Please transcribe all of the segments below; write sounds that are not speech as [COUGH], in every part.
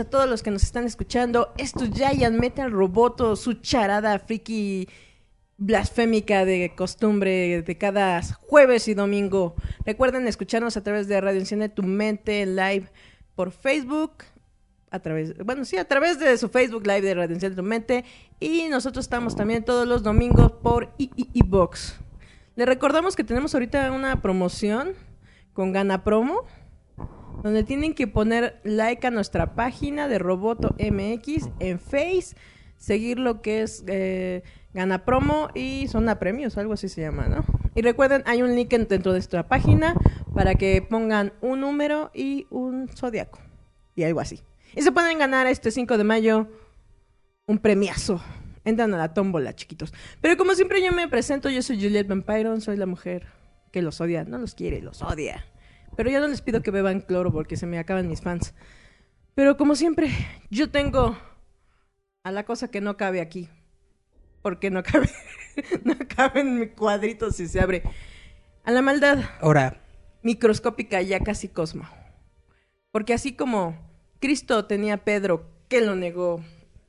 A todos los que nos están escuchando. Esto es Giant Metal Roboto, su charada friki blasfémica de costumbre de cada jueves y domingo. Recuerden escucharnos a través de Radio Enciende Tu Mente live por Facebook, a través, bueno, sí, a través de su Facebook Live de Radio Enciende Tu Mente y nosotros estamos también todos los domingos por iBox. Le recordamos que tenemos ahorita una promoción con Gana Promo donde tienen que poner like a nuestra página de Roboto MX en Face, seguir lo que es eh, Gana Promo y Zona Premios, algo así se llama, ¿no? Y recuerden, hay un link en- dentro de nuestra página para que pongan un número y un zodiaco y algo así. Y se pueden ganar este 5 de mayo un premiazo. Entran a la tómbola, chiquitos. Pero como siempre yo me presento, yo soy Juliet Vampiron, soy la mujer que los odia, no los quiere, los odia. Pero ya no les pido que beban cloro porque se me acaban mis fans. Pero como siempre, yo tengo a la cosa que no cabe aquí. Porque no cabe, [LAUGHS] no cabe en mi cuadrito si se abre. A la maldad Ahora, microscópica ya casi cosmo. Porque así como Cristo tenía a Pedro que lo negó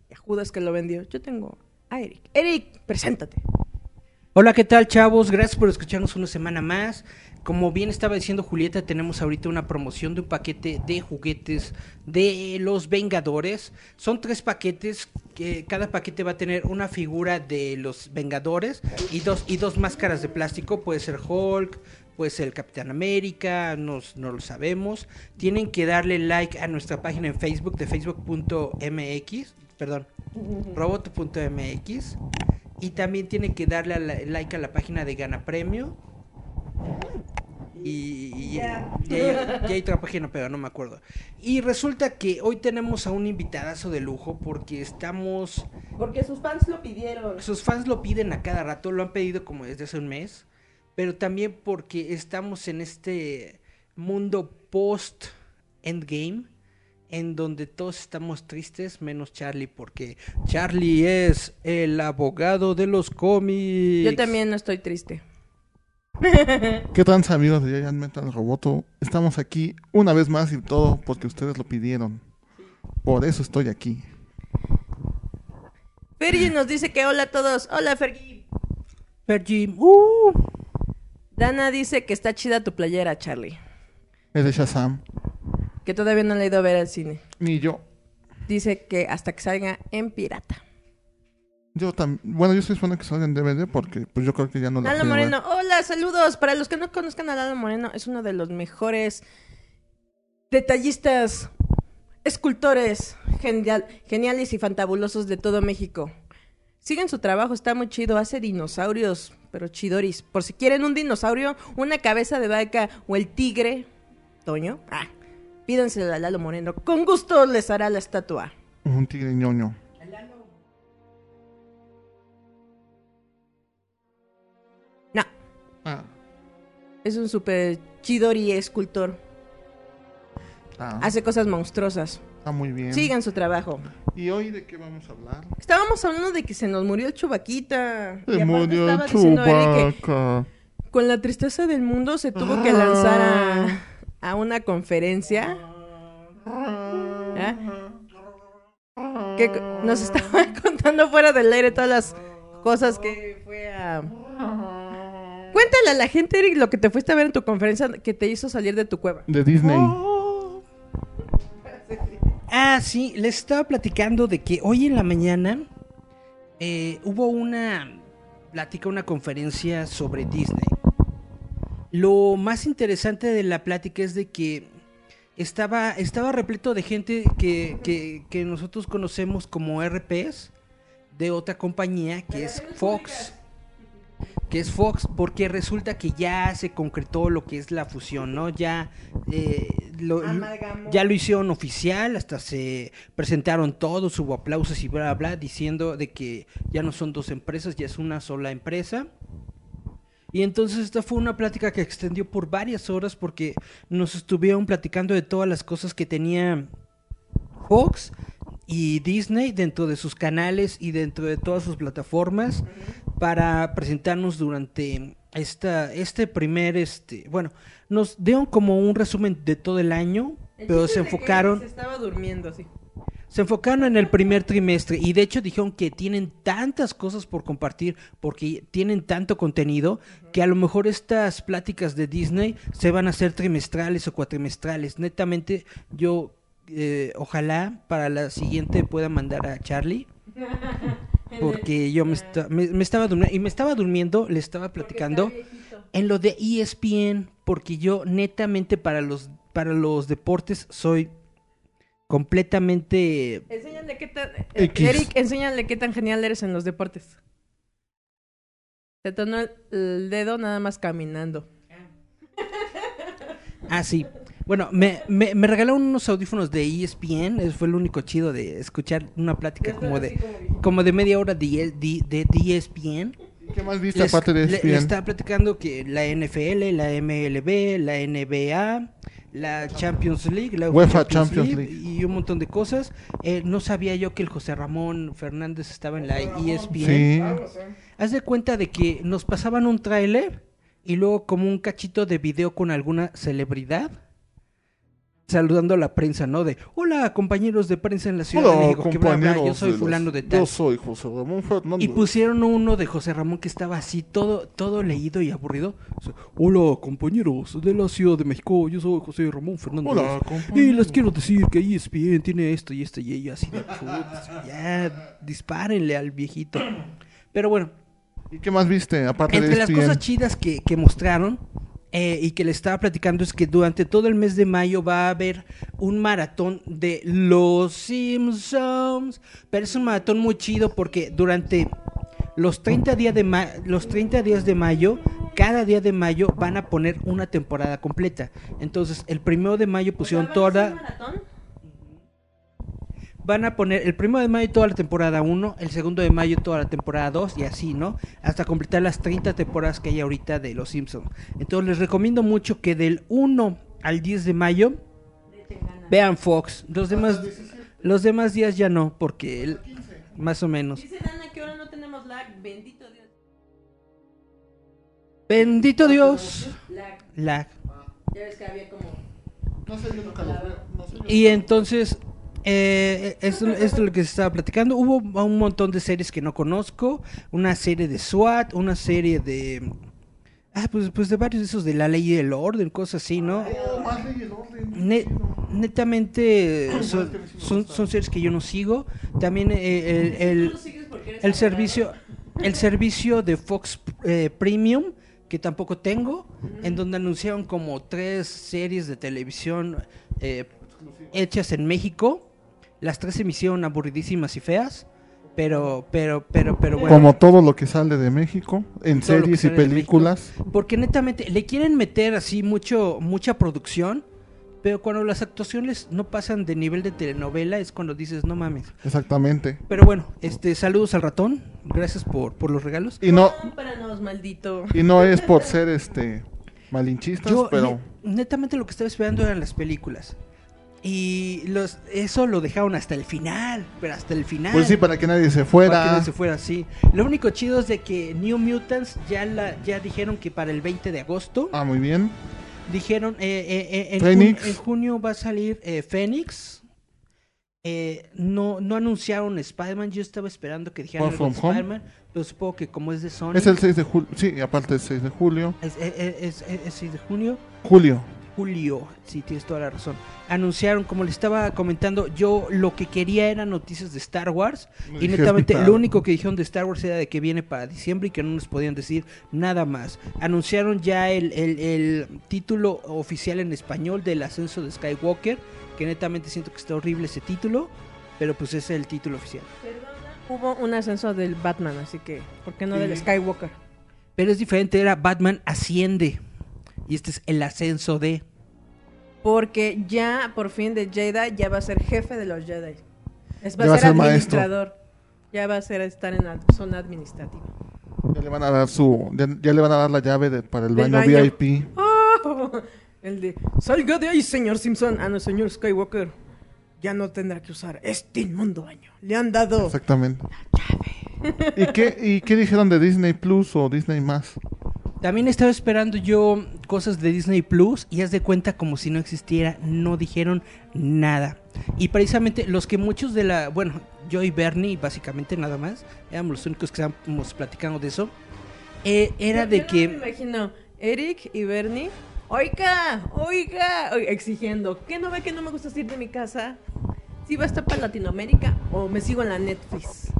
y a Judas que lo vendió, yo tengo a Eric. Eric, preséntate. hola, ¿qué tal, chavos? Gracias por escucharnos una semana más. Como bien estaba diciendo Julieta, tenemos ahorita una promoción de un paquete de juguetes de los Vengadores. Son tres paquetes, que cada paquete va a tener una figura de los Vengadores y dos, y dos máscaras de plástico. Puede ser Hulk, puede ser el Capitán América, nos- no lo sabemos. Tienen que darle like a nuestra página en Facebook de facebook.mx, perdón, roboto.mx. Y también tienen que darle a la- like a la página de Gana Premio. Y, y- y hay, y hay otra página, pero no me acuerdo. Y resulta que hoy tenemos a un invitadazo de lujo porque estamos... Porque sus fans lo pidieron. Sus fans lo piden a cada rato, lo han pedido como desde hace un mes. Pero también porque estamos en este mundo post-endgame en donde todos estamos tristes menos Charlie porque Charlie es el abogado de los cómics. Yo también no estoy triste. ¿Qué tal amigos de Giant Metal Roboto? Estamos aquí una vez más y todo porque ustedes lo pidieron. Por eso estoy aquí. Fergie nos dice que hola a todos. Hola, Fergie. Fergie, uh, Dana dice que está chida tu playera, Charlie. Es de Shazam. Que todavía no le he ido a ver al cine. Ni yo. Dice que hasta que salga en pirata. Yo también. Bueno, yo estoy esperando que salga en DVD porque pues yo creo que ya no la Lalo ver. Moreno, hola, saludos. Para los que no conozcan a Lalo Moreno, es uno de los mejores detallistas, escultores genial, geniales y fantabulosos de todo México. Sigan su trabajo, está muy chido. Hace dinosaurios, pero chidoris. Por si quieren un dinosaurio, una cabeza de vaca o el tigre, Toño, ah, pídanselo a Lalo Moreno. Con gusto les hará la estatua. Un tigre ñoño. Ah, es un super chidori escultor. ah, Hace cosas monstruosas. está muy bien. Sigan su trabajo. ¿Y hoy de qué vamos a hablar? Estábamos hablando de que se nos murió el chubaquita. Se murió Chewbacca. con la tristeza del mundo se tuvo que lanzar a, a una conferencia. ¿Ah? Que nos estaba [LAUGHS] contando fuera del aire todas las cosas que fue a... Cuéntale a la gente, Eric, lo que te fuiste a ver en tu conferencia que te hizo salir de tu cueva. De Disney. Ah, sí, les estaba platicando de que hoy en la mañana eh, hubo una plática, una conferencia sobre Disney. Lo más interesante de la plática es de que estaba, estaba repleto de gente que, que- que nosotros conocemos como RPs de otra compañía que es Fox. Que es Fox, porque resulta que ya se concretó lo que es la fusión, ¿no? Ya, eh, lo, ya lo hicieron oficial, hasta se presentaron todos, hubo aplausos y bla, bla, bla, diciendo de que ya no son dos empresas, ya es una sola empresa. Y entonces esta fue una plática que extendió por varias horas porque nos estuvieron platicando de todas las cosas que tenía Fox y Disney dentro de sus canales y dentro de todas sus plataformas para presentarnos durante esta este primer este bueno nos dieron como un resumen de todo el año El pero se enfocaron Se estaba durmiendo así. se enfocaron en el primer trimestre y de hecho dijeron que tienen tantas cosas por compartir porque tienen tanto contenido que a lo mejor estas pláticas de Disney se van a hacer trimestrales o cuatrimestrales. Netamente yo eh, ojalá para la siguiente pueda mandar a Charlie [LAUGHS] porque yo me, esta- me- me estaba durmiendo y me estaba durmiendo, le estaba platicando en lo de ESPN porque yo netamente para los para los deportes soy completamente Enséñale qué tan... X. Eric, enséñale qué tan genial eres en los deportes. Se tornó el dedo nada más caminando. Ah, sí. Bueno, me, me, me regalaron unos audífonos de E ESPN. Eso fue el único chido de escuchar una plática como de como de media hora de, E- de, de- de ESPN. ¿Qué más viste Les, aparte de E le- ESPN? le estaba platicando que la NFL, la MLB, la NBA, la Champions League, la UEFA Champions League. y un montón de cosas. Eh, no sabía yo que el José Ramón Fernández estaba en la E ESPN. Sí. Haz de cuenta de que nos pasaban un tráiler y luego como un cachito de video con alguna celebridad saludando a la prensa, ¿no? De, hola compañeros de prensa en la Ciudad de México, que bla, yo soy de fulano de tal. Yo soy José Ramón Fernández. Y pusieron uno de José Ramón que estaba así, todo, todo leído y aburrido. Hola, compañeros de la Ciudad de México, yo soy José Ramón Fernández. Hola, Y les quiero decir que E ESPN tiene esto y esto y ella así de "Putz, ya, dispárenle al viejito. Pero bueno, ¿Y qué más viste aparte entre de E las ESPN? cosas chidas que, que mostraron eh, y que le estaba platicando es que durante todo el mes de mayo va a haber un maratón de Los Simpsons. Pero es un maratón muy chido porque durante los 30 días de, ma- los 30 días de mayo, cada día de mayo van a poner una temporada completa. Entonces, el primero de mayo pusieron toda... Van a poner el primero de mayo toda la temporada 1, el segundo de mayo toda la temporada 2 y así, ¿no? Hasta completar las 30 temporadas que hay ahorita de Los Simpsons. Entonces les recomiendo mucho que del 1 al 10 de mayo vean Fox. Los demás, los demás días ya no, porque el- más o menos. Dice Dana que ahora no tenemos lag. Bendito Dios. Bendito Dios. Lag. Lag. Ya ves que había como... No sé, yo veo. No sé, yo- Y entonces, eh, esto, esto es lo que se estaba platicando. Hubo un montón de series que no conozco. Una serie de SWAT, una serie de... Ah, pues, pues de varios de esos de la ley y el orden, cosas así, ¿no? Ne- netamente son, son, son series que yo no sigo. También eh, el, el, servicio el servicio de Fox eh, Premium que tampoco tengo en donde anunciaron como tres series de televisión eh, hechas en México las tres se me hicieron aburridísimas y feas pero pero pero pero bueno Como todo lo que sale de México, en Todo series y películas. porque netamente le quieren meter así mucho mucha producción pero cuando las actuaciones no pasan de nivel de telenovela es cuando dices no mames Exactamente. pero bueno este saludos al ratón gracias por por los regalos Y no, Cómpranos, maldito. y no es por ser este malinchistas, Yo pero ne- netamente lo que estaba esperando eran las películas. Y los eso lo dejaron hasta el final, pero hasta el final. pues sí, para que nadie se para que fuera. no se fuera así. Lo único chido es de que New Mutants ya la ya dijeron que para el 20 de agosto Ah, muy bien. dijeron eh, eh, eh, en, jun- en junio va a salir eh, Phoenix. Eh, no no anunciaron Spider-Man, yo estaba esperando que dijeran. Spider-Man, pero supongo que como es de Sony Es el 6 de julio. Sí, aparte el 6 de julio. es, es, es- es- es 6 de junio. Julio. Julio, sí, tienes toda la razón. Anunciaron, como les estaba comentando, yo lo que quería eran noticias de Star Wars. Y netamente lo único que dijeron de Star Wars era de que viene para diciembre y que no nos podían decir nada más. Anunciaron ya el, el- el título oficial en español del ascenso de Skywalker, que netamente siento que está horrible ese título, pero pues es el título oficial. Hubo un ascenso del Batman, así que, ¿por qué no del. Skywalker? Pero es diferente, era Batman asciende. Y este es el ascenso de... Porque ya, por fin, de Jedi ya va a ser jefe de los Jedi. Es, va Ya a ser maestro. administrador. Ya va a ser estar en la zona administrativa. Ya le van a dar su, ya, ya le van a dar la llave de- para el baño, baño. VIP. ¡Oh! El de, salga de ahí, señor Simpson. Ah, no, señor Skywalker. Ya no tendrá que usar este inmundo baño. Le han dado... Exactamente. ¿Y qué, ¿Y qué dijeron de Disney Plus o Disney más? También estaba esperando yo cosas de Disney Plus y haz de cuenta como si no existiera, no dijeron nada. Y precisamente los que muchos de la, bueno, yo y Bernie básicamente nada más, éramos los únicos que estábamos platicando de eso, eh, era Yo- de yo no que... me imagino Eric y Bernie. Oiga, oiga, oiga", exigiendo. ¿Qué no ve que no me gusta salir de mi casa? ¿Si va a estar para Latinoamérica o me sigo en la Netflix?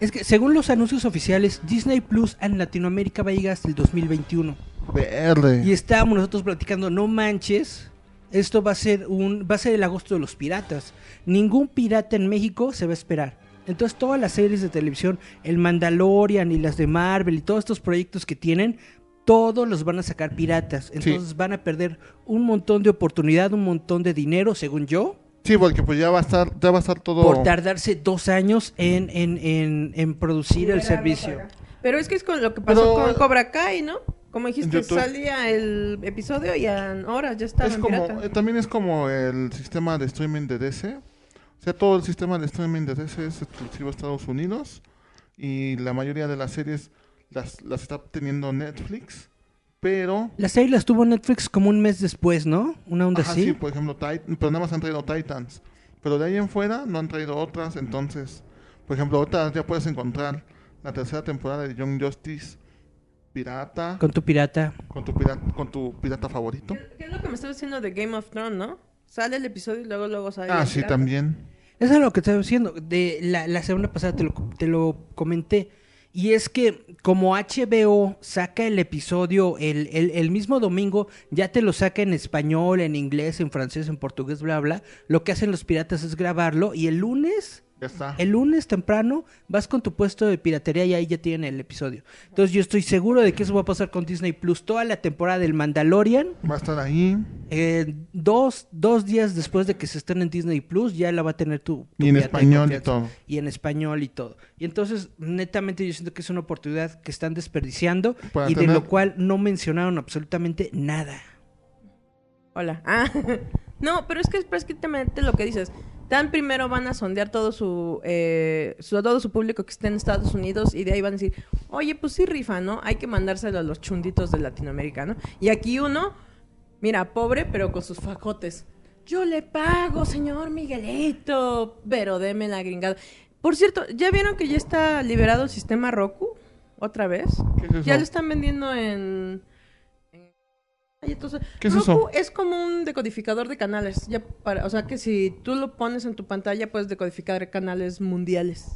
Es que según los anuncios oficiales, Disney Plus en Latinoamérica va a llegar hasta el 2021. Verde. Y estábamos nosotros platicando, no manches, esto va a ser un va a ser el agosto de los piratas. Ningún pirata en México se va a esperar. Entonces todas las series de televisión, el Mandalorian y las de Marvel y todos estos proyectos que tienen, todos los van a sacar piratas. Entonces van a perder un montón de oportunidad, un montón de dinero, según yo, Sí, porque pues ya va a estar, ya va a estar todo. por tardarse dos años en, en, en, en producir el servicio. Pero es que es con lo que pasó Pero- con Cobra Kai, ¿no? Como dijiste, YouTube. salía el episodio y ahora ya estaba es en como, pirata. eh, también es como el sistema de streaming de DC. O sea, todo el sistema de streaming de DC es exclusivo a Estados Unidos. Y la mayoría de las series las, las está teniendo Netflix. Pero. La serie las tuvo Netflix como un mes después, ¿no? Una onda Ajá, así. sí, por ejemplo, Titan, pero nada más han traído Titans. Pero de ahí en fuera no han traído otras. Entonces, por ejemplo, ahorita ya puedes encontrar la tercera temporada de Young Justice Pirata. Con tu pirata. Con tu pirata, con tu pirata favorito. ¿Qué, qué es lo que me estaba diciendo de Game of Thrones, no? Sale el episodio y luego luego sale Ah, el sí, pirata. también. Eso es lo que estaba diciendo. De la, la semana pasada te lo, te lo comenté. Y es que como HBO saca el episodio el, el, el mismo domingo, ya te lo saca en español, en inglés, en francés, en portugués, bla, bla. Lo que hacen los piratas es grabarlo y el lunes Ya está. El lunes temprano vas con tu puesto de piratería y ahí ya tienen el episodio. Entonces yo estoy seguro de que eso va a pasar con Disney Plus. Toda la temporada del Mandalorian, Va a estar ahí. eh, dos, dos días después de que se estén en Disney Plus, ya la va a tener tu, tu Y en español y todo. Y en español y todo. Y entonces, netamente yo siento que es una oportunidad que están desperdiciando Para y de lo cual no mencionaron absolutamente nada. Hola. Ah, [LAUGHS] no, pero es que es prácticamente lo que dices. Tan primero van a sondear todo su, eh, su- todo su público que esté en Estados Unidos y de ahí van a decir, oye, pues sí rifa, ¿no? Hay que mandárselo a los chunditos de Latinoamérica, ¿no? Y aquí uno, mira, pobre, pero con sus fajotes. Yo le pago, señor Miguelito, pero deme la gringada. Por cierto, ¿ya vieron que ya está liberado el sistema Roku? ¿Otra vez? ¿Qué es eso? Ya lo están vendiendo en... en- Ay, entonces, ¿Qué es Roku eso? es como un decodificador de canales. Ya para, o sea que si tú lo pones en tu pantalla puedes decodificar canales mundiales.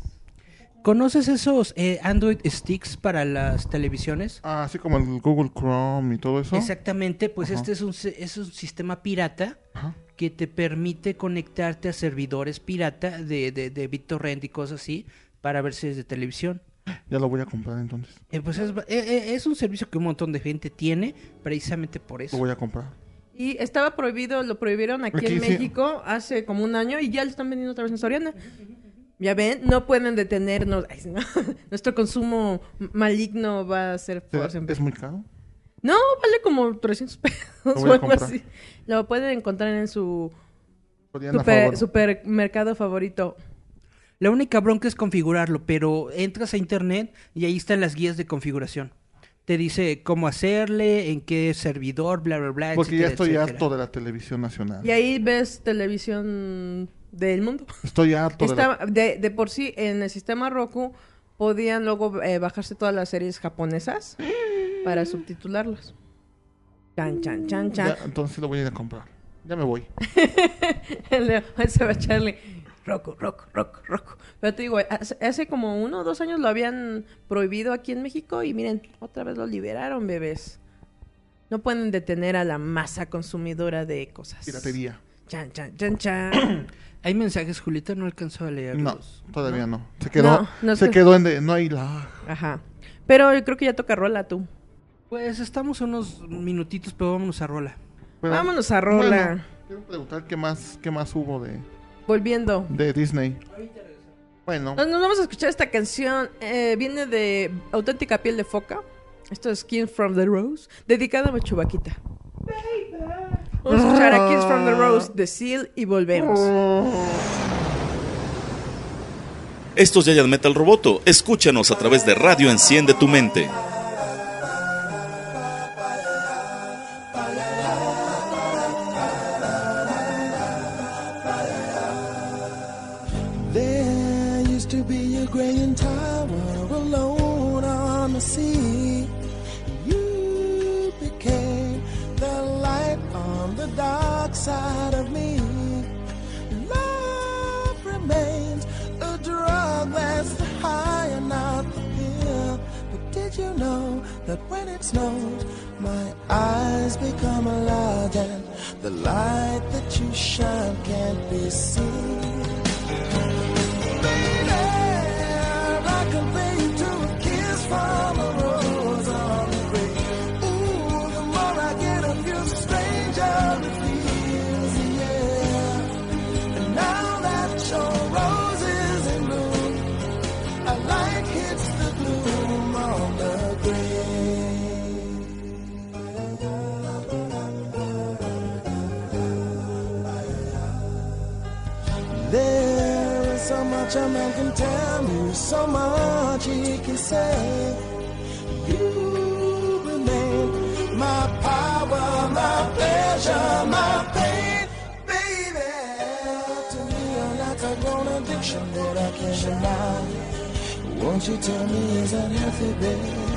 ¿Conoces esos eh, Android sticks para las televisiones? Ah, así como el Google Chrome y todo eso. Exactamente, pues Ajá. este es un, se- es un sistema pirata Ajá. que te permite conectarte a servidores pirata de, de, de BitTorrent y cosas así para ver series de televisión. Ya lo voy a comprar entonces. Eh, pues es, eh, eh, es un servicio que un montón de gente tiene precisamente por Lo eso. voy a comprar. Y estaba prohibido, lo prohibieron aquí, Aquí en sí. México hace como un año y ya lo están vendiendo otra vez en Soriana. Ya ven, no pueden detenernos. Ay, no. [LAUGHS] Nuestro consumo maligno va a ser por ¿Será- siempre. ¿Es muy caro? No, vale como 300 pesos Lo o algo comprar. así. Lo pueden encontrar en su super- favor. supermercado favorito. La única bronca es configurarlo, pero entras a internet y ahí están las guías de configuración. Te dice cómo hacerle, en qué servidor, bla, bla, bla. Porque ya estoy etcétera. harto de la televisión nacional. Y ahí ves televisión del mundo. Estoy harto de la... De, de por sí, en el sistema Roku podían luego eh, bajarse todas las series japonesas para subtitularlas. Chan, chan, chan, chan. Ya, entonces lo voy a ir a comprar. Ya me voy. [LAUGHS] Se va a echarle roco, roco, roco, roco. Pero te digo, hace, hace como uno o dos años lo habían prohibido aquí en México y miren, otra vez lo liberaron, bebés. No pueden detener a la masa consumidora de cosas. Piratería. Chan, chan, chan, chan. [CLEARS THROAT] Hay mensajes, Julieta, no alcanzó a No, leerlos. todavía no. Se quedó, No, no se quedó en de, no hay la. Ajá. Pero yo creo que ya toca rola tú. Pues estamos unos minutitos, pero vámonos a rola. Pero, Vámonos a rola. bueno, quiero preguntar qué más, qué más hubo de, Volviendo. de Disney. Bueno, Nos, nos vamos a escuchar esta canción. eh, viene de Auténtica Piel de Foca. Esto es Kiss from the Rose. Dedicada a Chubaquita. Vamos a escuchar a Kiss from the Rose de Seal y volvemos. Esto es Giant Metal Roboto. Escúchanos a través de Radio Enciende tu Mente. Dark side of me. Love remains a drug that's high and not the pill. But did you know that when it snows, my eyes become large and the light that you shine can't be seen? Baby, I compare you to a kiss from much a man can tell me, so much he can say. You remain my power, my pleasure, my pain, baby. To me, you're like a grown addiction that I can't deny. Won't you tell me is that healthy, baby?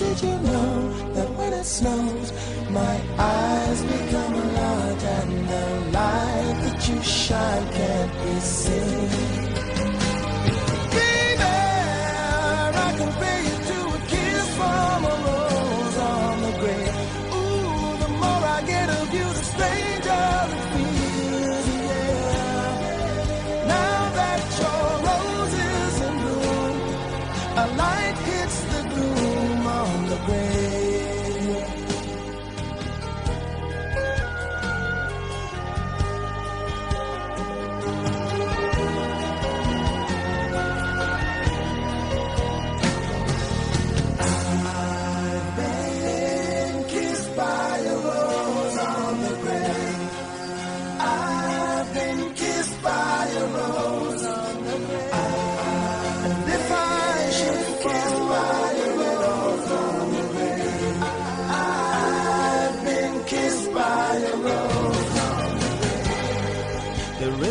Did you know that when it snows, my eyes become large and the light that you shine can't be seen?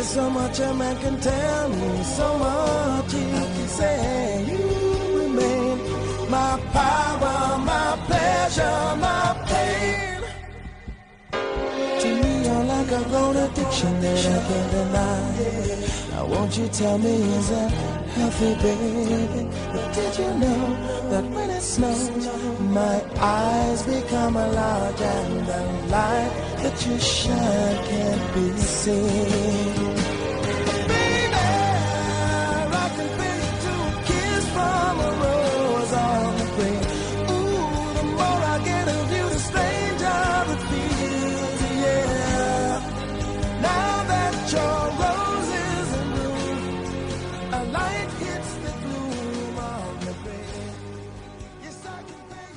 Grave. There is so much a man can tell me, so much he can say. You remain my power, my pleasure, my pain. To me, you're like a grown addiction that I can't deny. Now, won't you tell me, is that healthy, baby? But did you know that when it snows, my eyes become large and the light that you shine can't be seen?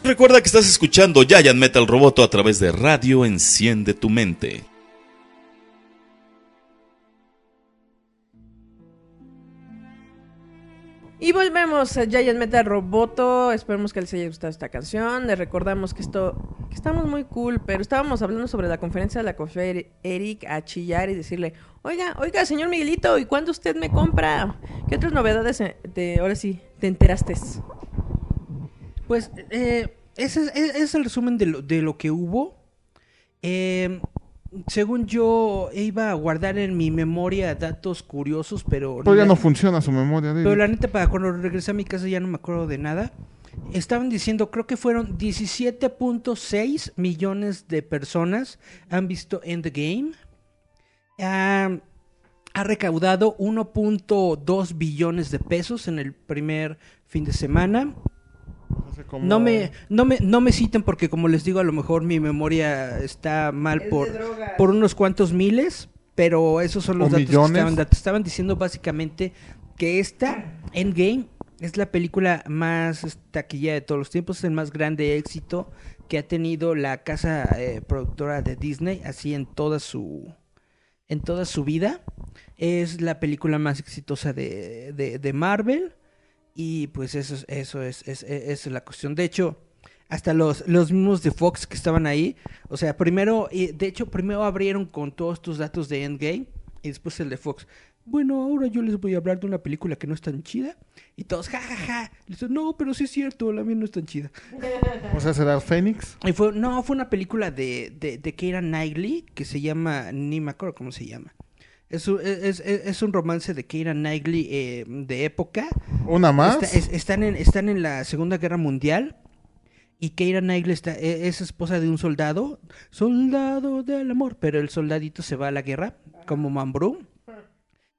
Recuerda que estás escuchando Giant Metal Roboto a través de Radio Enciende tu Mente. Y volvemos a Giant Metal Roboto. Esperemos que les haya gustado esta canción. Les recordamos que esto estamos muy cool, pero estábamos hablando sobre la conferencia de la Cofer Eric a chillar y decirle, oiga, oiga, señor Miguelito, ¿y cuándo usted me compra? ¿Qué otras novedades eh, ahora sí te enteraste? Pues, eh, ese, es- ese es el resumen de lo, de lo que hubo. Eh, según yo, iba a guardar en mi memoria datos curiosos, pero... Pero ya la- no funciona su memoria. David. Pero la neta, para cuando regresé a mi casa ya no me acuerdo de nada. Estaban diciendo, creo que fueron 17.6 millones de personas han visto Endgame. Ha, ha recaudado 1.2 billones de pesos en el primer fin de semana. Como- No me, no me, no me citen porque como les digo, a lo mejor mi memoria está mal Es por, por unos cuantos miles, pero esos son los ¿O datos millones? que estaban, estaban diciendo básicamente que esta Endgame es la película más taquilla de todos los tiempos, es el más grande éxito que ha tenido la casa eh, productora de Disney, así en toda su en toda su vida. Es la película más exitosa de, de, de Marvel. Y pues eso es, eso es, es, es- es la cuestión. De hecho, hasta los, los mismos de Fox que estaban ahí. O sea, primero, de hecho, primero abrieron con todos tus datos de Endgame. Y después el de Fox. Bueno, ahora yo les voy a hablar de una película que no es tan chida. Y todos, jajaja. Ja, ja. Digo, no, pero sí es cierto, la mía no es tan chida. O sea, será Fénix. Y fue, no, fue una película de, de, de Keira Knightley que se llama, ni me acuerdo cómo se llama. Es un, es, es- es un romance de Keira Knightley eh, de época. Una más. Está- es- están, en, están en la Segunda Guerra Mundial. Y Keira Knightley está, e- es esposa de un soldado. Soldado del amor. Pero el soldadito se va a la guerra como Mambrú.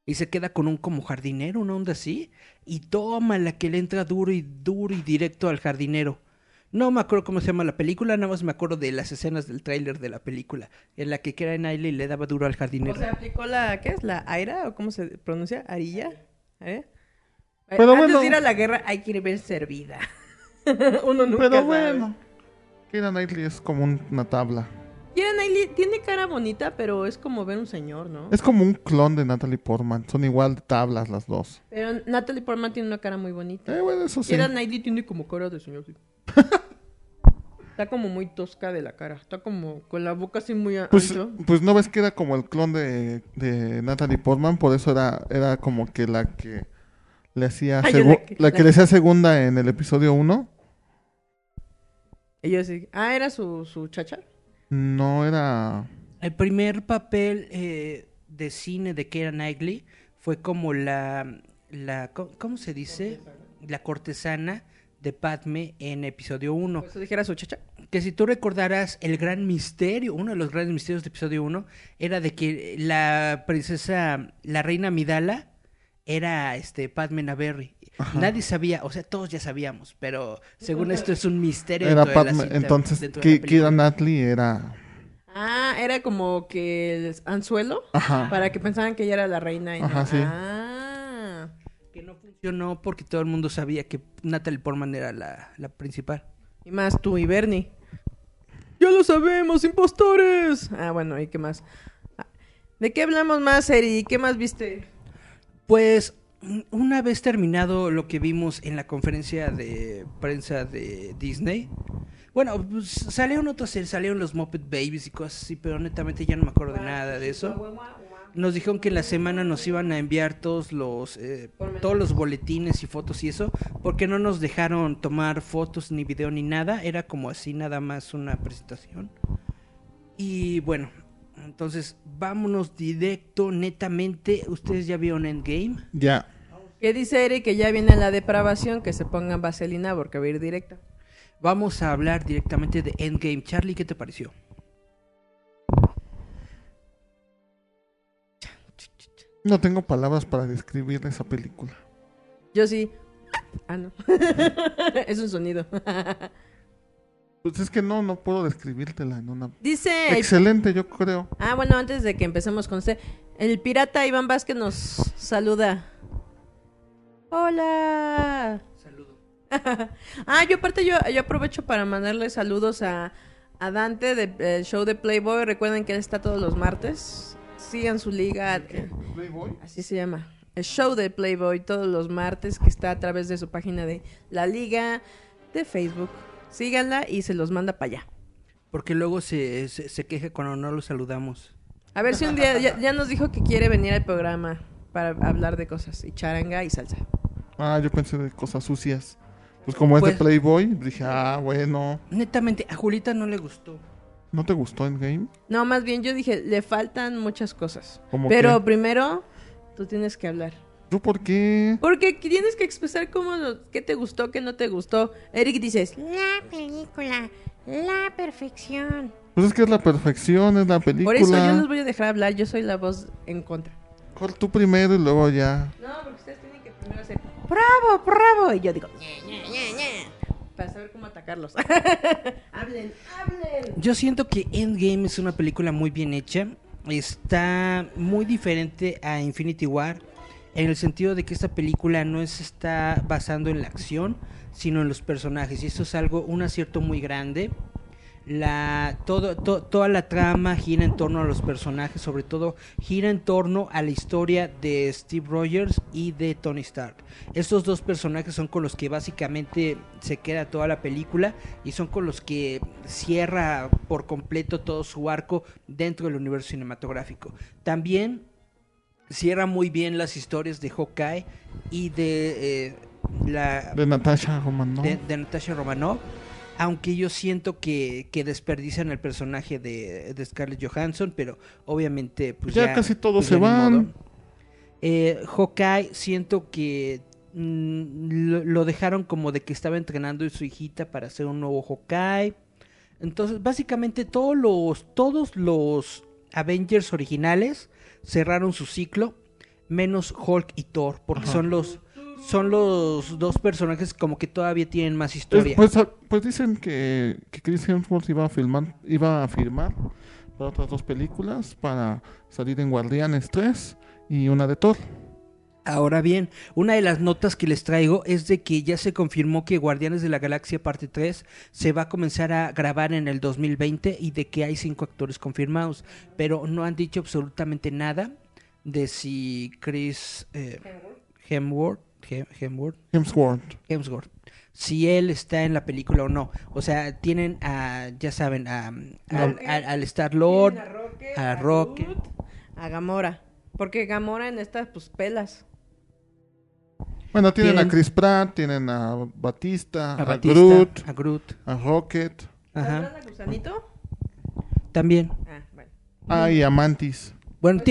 Y se queda con un como jardinero, una onda así. Y toma la que le entra duro y duro y directo al jardinero. No me acuerdo cómo se llama la película, nada más me acuerdo de las escenas del tráiler de la película. En la que Keira Knightley le daba duro al jardinero. O sea, aplicó la, ¿qué es? ¿La Aira? ¿O cómo se pronuncia? ¿Arilla? ¿Eh? Pero Antes bueno. de ir a la guerra hay que ir ver servida. [LAUGHS] Uno nunca Pero sabe. bueno. Keira Knightley es como un- una tabla. Keira Knightley tiene cara bonita, pero es como ver un señor, ¿no? Es como un clon de Natalie Portman. Son igual de tablas las dos. Pero Natalie Portman tiene una cara muy bonita. Eh, bueno, eso sí. Keira Knightley tiene como cara de señor. sí. [LAUGHS] Está como muy tosca de la cara. Está como con la boca así muy Pues, ancho. pues no ves que era como el clon de, de Natalie Portman, por eso era, era como que la que le hacía Ay, la que- la la que que- le hacía segunda en el episodio 1. Y yo así, ah, era su, su chacha. No era El primer papel eh, de cine de Keira Knightley fue como la, la ¿cómo, cómo se dice? La cortesana de Padme en episodio 1. Por eso dijera su chacha. Que si tú recordaras el gran misterio, uno de los grandes misterios de episodio 1 era de que la princesa, la reina Midala, era este Padme Naberry. Nadie sabía, o sea, todos ya sabíamos, pero según esto es un misterio. era dentro de la Padme- entonces de la Ki- Keira película. Knightley era Ah, era como que el anzuelo Ajá. para que pensaran que ella era la reina. Y no- Ajá, sí. Ah. Funcionó porque todo el mundo sabía que Natalie Portman era la, la principal. Y más tú y Bernie. Ya lo sabemos, impostores. Ah, bueno, ¿y qué más? Ah, ¿De qué hablamos más, Eri? ¿Qué más viste? Pues una vez terminado lo que vimos en la conferencia de prensa de Disney, bueno, pues, salieron series, salieron los Muppet Babies y cosas así, pero netamente ya no me acuerdo de nada de eso. Nos dijeron que en la semana nos iban a enviar todos los eh, todos los boletines y fotos y eso, porque no nos dejaron tomar fotos ni video ni nada, era como así nada más una presentación. Y bueno, entonces vámonos directo, netamente. ¿Ustedes ya vieron Endgame? ya. ¿Qué dice Eri? Que ya viene la depravación, que se pongan vaselina porque va a ir directa. Vamos a hablar directamente de Endgame. Charlie, ¿qué te pareció? No tengo palabras para describir esa película. Yo sí. Ah, no. [LAUGHS] es un sonido. Pues es que no, no puedo describírtela en una... Dice... el- Excelente, yo creo. Ah, bueno, antes de que empecemos con usted. El pirata Iván Vázquez nos saluda. Hola. Saludo. [LAUGHS] ah, yo aparte yo, yo aprovecho para mandarle saludos a, a Dante del show de Playboy. Recuerden que él está todos los martes. Sigan su liga. eh, Así se llama. El show de Playboy todos los martes que está a través de su página de la liga de Facebook. Síganla y se los manda para allá. Porque luego se, se, se queja cuando no lo saludamos. A ver si un día ya, ya nos dijo que quiere venir al programa para hablar de cosas y charanga y salsa. Ah, yo pensé de cosas sucias. Pues como es Pues- de Playboy, dije, ah, bueno. Netamente, a Julita no le gustó. ¿No te gustó Endgame? No, más bien yo dije, le faltan muchas cosas. ¿Cómo Pero qué? primero, tú tienes que hablar. ¿Yo por qué? Porque tienes que expresar cómo, qué te gustó, qué no te gustó. Eric dices, La película, la perfección. Pues es que es la perfección, es la película. por eso yo los voy a dejar hablar, yo soy la voz en contra. Mejor tú primero y luego ya. No, porque ustedes tienen que primero hacer, bravo, bravo. Y yo digo, ña, ña, ña, ña", para saber cómo atacarlos. [LAUGHS] hablen, hablen. Yo siento que Endgame es una película muy bien hecha. Está muy diferente a Infinity War. En el sentido de que esta película no se está basando en la acción, sino en los personajes. Y esto es algo, un acierto muy grande. La, todo, to- toda la trama gira en torno a los personajes, sobre todo gira en torno a la historia de Steve Rogers y de Tony Stark. Estos dos personajes son con los que básicamente se queda toda la película y son con los que cierra por completo todo su arco dentro del universo cinematográfico. También cierra muy bien las historias de Hawkeye y de eh, la De Natasha Romanoff. de, de Natasha Romanoff. Aunque yo siento que, que desperdician el personaje de, de Scarlett Johansson, pero obviamente pues Ya ya, casi todos pues se ya ni van. Eh, Hawkeye siento que mm, lo, lo dejaron como de que estaba entrenando a su hijita para hacer un nuevo Hawkeye. Entonces, básicamente todos los, todos los Avengers originales cerraron su ciclo, menos Hulk y Thor, porque son los son los dos personajes como que todavía tienen más Es- historia. pues, ah, pues dicen que, que Chris Hemsworth iba a filmar, iba a firmar para otras dos películas para salir en Guardianes 3 y una de Thor. Ahora bien, una de las notas que les traigo es de que ya se confirmó que Guardianes de la Galaxia parte 3 se va a comenzar a grabar en el 2020 y de que hay cinco actores confirmados, pero no han dicho absolutamente nada de si Chris eh, Hemsworth, Hem- Hemsworth, Hemsworth. Hemsworth, si él está en la película o no. O sea, tienen a, ya saben, a, al, al- al Star Lord, Tienen a Rocket, a Rocket. Groot, a Gamora. Porque Gamora en estas, pues, pelas. Bueno, tienen Tienen- a Chris Pratt, tienen a Batista, a, a Batista, Groot, a Groot. a Rocket, Ajá. ¿Saldrán a Gusanito? También. Ah, bueno. ah, y a Mantis. Bueno,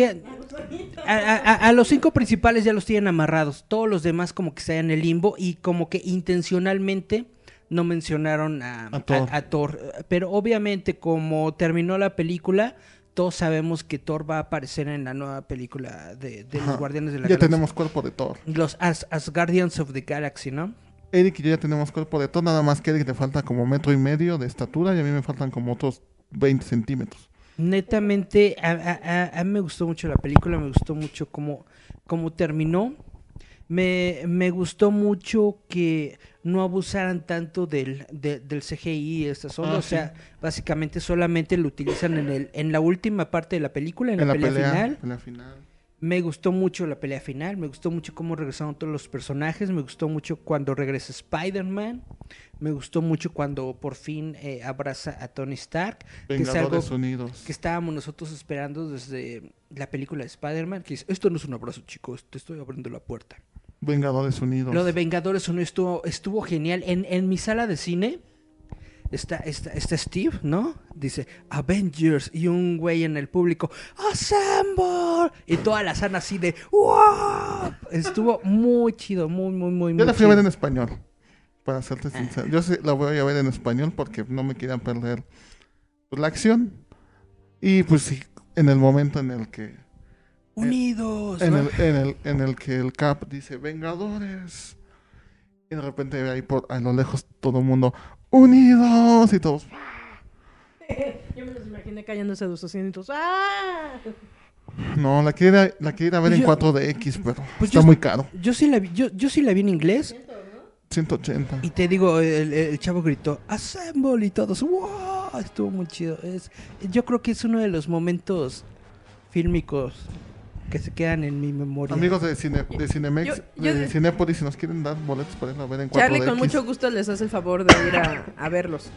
a, a- a- a los cinco principales ya los tienen amarrados. Todos los demás como que están en el limbo y como que intencionalmente no mencionaron a, A Thor. a- a Thor. Pero obviamente como terminó la película, todos sabemos que Thor va a aparecer en la nueva película de, de los. Guardianes de la Ya Galaxia. tenemos cuerpo de Thor. Los As, Asgardians of the Galaxy, ¿no? Eric y yo ya tenemos cuerpo de Thor, nada más que Eric le falta como metro y medio de estatura y a mí me faltan como otros 20 centímetros. Netamente, a, a- a- a mí me gustó mucho la película, me gustó mucho cómo, cómo terminó. Me, me gustó mucho que no abusaran tanto del, de- del CGI y estas ondas. Ah, o sea, básicamente solamente lo utilizan en, el, en la última parte de la película, en, En la, la pelea, pelea, final. pelea final. Me gustó mucho la pelea final, me gustó mucho cómo regresaron todos los personajes, me gustó mucho cuando regresa Spider-Man, me gustó mucho cuando por fin eh, abraza a Tony Stark, que es algo Vengadores Unidos. que estábamos nosotros esperando desde la película de Spider-Man, que dice, esto no es un abrazo, chicos, te estoy abriendo la puerta. Vengadores Unidos. Lo de Vengadores Unidos estuvo, estuvo genial. En, en mi sala de cine está, está, está Steve, ¿no? Dice, Avengers, y un güey en el público, ¡Assemble! Y toda la sala así de, ¡Wow! Estuvo muy chido, muy, muy, muy, Yo la fui a ver en español. Para serte sincero. Yo sí la voy a ver en español porque no me quieran perder pues, la acción. Y pues sí, en el momento en el que. Unidos. En ¿no? el, en el, en el que el Cap dice Vengadores. Y de repente ve ahí por a lo lejos todo el mundo. Unidos. Y todos. [LAUGHS] Yo me los imaginé cayéndose de sus asientos. ¡Ah! No, la quiero, ir a- la quiero ir a ver en Yo- 4DX, pero Pues está yo- muy caro. Yo sí, la vi, yo, yo sí la vi en inglés 180. y te digo, el, el chavo gritó, Assemble y todos, ¡Wow! Estuvo muy chido. Es, yo creo que es uno de los momentos fílmicos que se quedan en mi memoria. Amigos de, Cine, de Cinemex, Yo- yo de Cinépolis, si nos quieren dar boletos para ir a ver en 4DX. Charlie con mucho gusto les hace el favor de ir a, a verlos.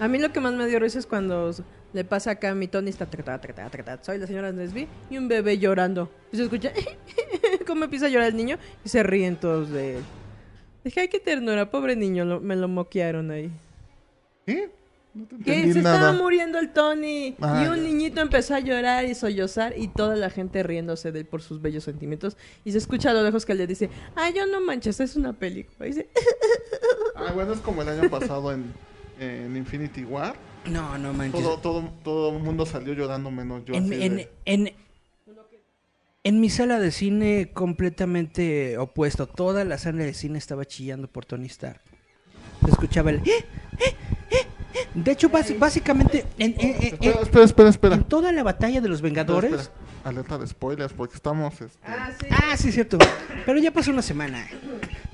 A mí lo que más me dio risa es cuando le pasa acá a mi Tony está tra, tra, tra, tra, tra, tra, soy la señora Nesby y un bebé llorando. Y se escucha [LAUGHS] cómo empieza a llorar el niño y se ríen todos de él. Dije, ay, qué ternura, pobre niño, lo- me lo moquearon ahí. ¿Qué? No te Que se nada. estaba muriendo el Tony. Ah, y un ya. niñito empezó a llorar y sollozar y toda la gente riéndose de él por sus bellos sentimientos. Y se escucha a lo lejos que le dice, ay, yo no manches, es una película. Y dice, [LAUGHS] Ah, bueno, es como el año pasado en, en Infinity War. No, no manches. Todo, todo, todo el mundo salió llorando menos yo. en, así en, de- en, en mi sala de cine completamente opuesto. Toda la sala de cine estaba chillando por Tony Stark. Se escuchaba el... "Eh, eh, eh, eh". De hecho, básicamente, en, en- en- Espera, espera, espera, espera. en toda la batalla de los Vengadores... Espera, espera. Alerta de spoilers porque estamos... este, ah, sí. Ah, sí, cierto. Pero ya pasó una semana.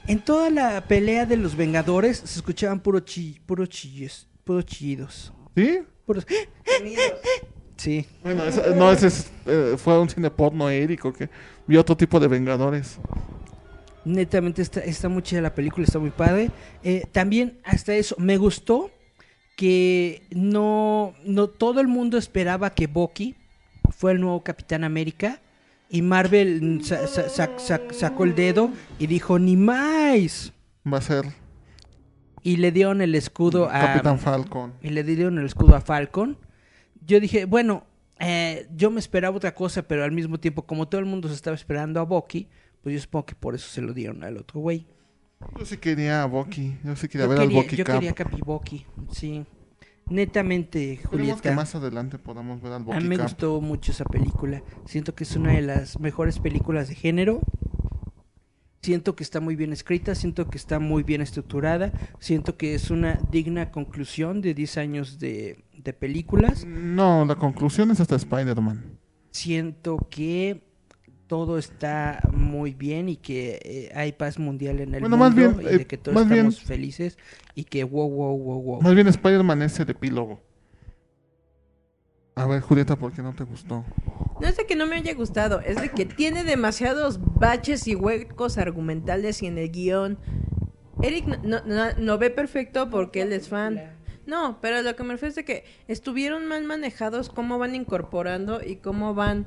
En toda la pelea de los Vengadores se escuchaban puro chi, puro chilles, puro chillidos. ¿Sí? Puros... Sí. Bueno, ese- no, ese es, eh, fue un cine porno érico que vio otro tipo de Vengadores. Netamente está, está muy chida la película, está muy padre. Eh, también hasta eso, me gustó que no, no todo el mundo esperaba que Bucky fue el nuevo Capitán América y Marvel sa- sa- sa- sa- sacó el dedo y dijo ni más Va a ser y le dieron el escudo a Capitán Falcon. y le dieron el escudo a Falcon. Yo dije, bueno, eh, yo me esperaba otra cosa, pero al mismo tiempo, como todo el mundo se estaba esperando a Bucky, pues yo supongo que por eso se lo dieron al otro güey. Yo sí quería a Bucky. Yo sí quería Yo ver al quería, Bucky yo Cap. quería Capi Bucky, sí. Netamente, Julieta. que más adelante podamos ver al A Bucky mí me Cap. gustó mucho esa película. Siento que es una de las mejores películas de género. Siento que está muy bien escrita, siento que está muy bien estructurada, siento que es una digna conclusión de 10 años de, de películas. No, la conclusión es hasta Spider-Man. Siento que todo está muy bien y que eh, hay paz mundial en el Bueno, mundo más bien, y eh, de que todos más bien- estamos felices y que wow, wow, wow, wow. Más bien Spider-Man es el epílogo. A ver, Julieta, ¿por qué no te gustó? No es de que no me haya gustado, es de que tiene demasiados baches y huecos argumentales y en el guion. Eric no, no- no- no ve perfecto porque él es fan. No, pero lo que me refiero es de que estuvieron mal manejados cómo van incorporando y cómo van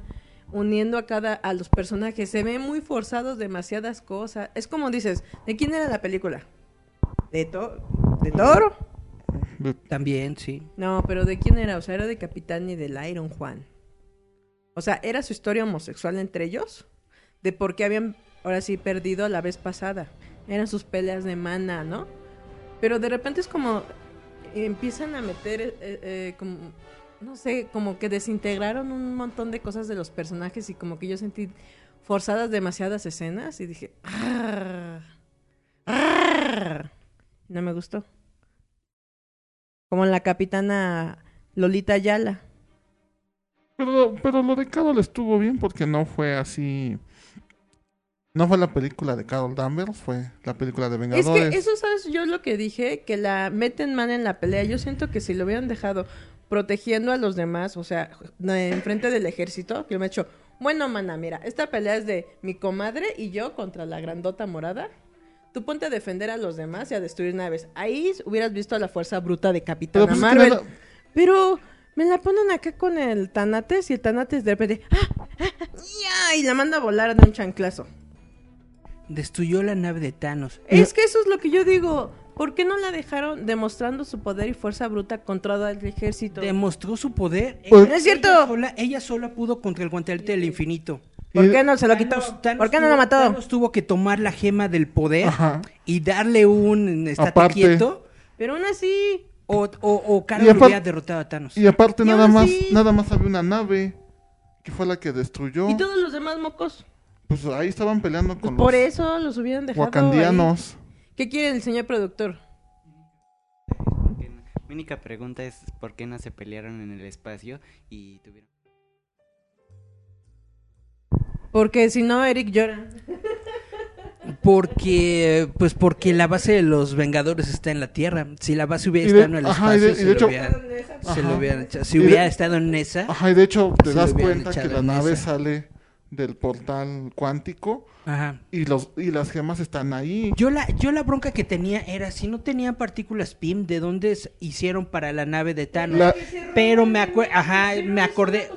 uniendo a cada a los personajes. Se ven muy forzados demasiadas cosas. Es como dices, ¿de quién era la película? ¿De Thor? ¿De Thor? De- También, sí. No, pero ¿de quién era? O sea, era de Capitán y del Iron Juan. O sea, ¿era su historia homosexual entre ellos? De por qué habían, ahora sí, perdido la vez pasada. Eran sus peleas de mana, ¿no? Pero de repente es como... Empiezan a meter, eh, eh, como... No sé, como que desintegraron un montón de cosas de los personajes y como que yo sentí forzadas demasiadas escenas y dije... "Arr, arr". No me gustó. Como la capitana Lolita Ayala. Pero, pero lo de Carol estuvo bien porque no fue así. No fue la película de Carol Danvers, fue la película de Es Vengadores. que eso, ¿sabes? Yo lo que dije, que la meten mal en la pelea. Yo siento que si lo hubieran dejado protegiendo a los demás, o sea, enfrente del ejército, que me he hecho, bueno, mana, mira, esta pelea es de mi comadre y yo contra la grandota morada. Tú ponte a defender a los demás y a destruir naves. Ahí hubieras visto la fuerza bruta de Capitana Pero, pues, es que Marvel. Pero me la ponen acá con el Tanates y el Tanates de repente, ¡ah! ¡ah! ¡ah! ¡ya! y la manda a volar de un chanclazo. Destruyó la nave de Thanos. Es que eso es lo que yo digo. ¿Por qué no la dejaron demostrando su poder y fuerza bruta contra todo el ejército? Demostró su poder. Pues- ¡No es cierto! Ella sola, ella sola pudo contra el guantelete del infinito. ¿Por qué no se lo quitó? Thanos- Thanos ¿Por qué no tuvo- lo mató? Thanos tuvo que tomar la gema del poder Ajá. y darle un estate Aparte. quieto. Pero aún así, O, o, o Carol hubiera derrotado a Thanos. Y aparte Y nada más, así- nada más había una nave que fue la que destruyó. ¿y todos los demás mocos? Pues ahí estaban peleando Pues con por los eso los hubieran dejado wakandianos. ahí. ¿Qué quiere el señor productor? Mi única pregunta es por qué no se pelearon en el espacio y tuvieron... Porque si no, Eric llora. Porque, pues porque la base de los Vengadores está en la Tierra. Si la base hubiera estado en el ajá, y espacio, y se, de lo hecho- hubieran, se lo Ajá. hubieran echado. Si de- hubiera estado en esa, Ajá, y de hecho te das cuenta que la nave esa. sale del portal cuántico ajá. y los y las gemas están ahí. Yo la, yo la bronca que tenía era si no tenían partículas PIM, ¿de dónde hicieron para la nave de Thanos? La- Pero me acuerdo, ajá, me acordé.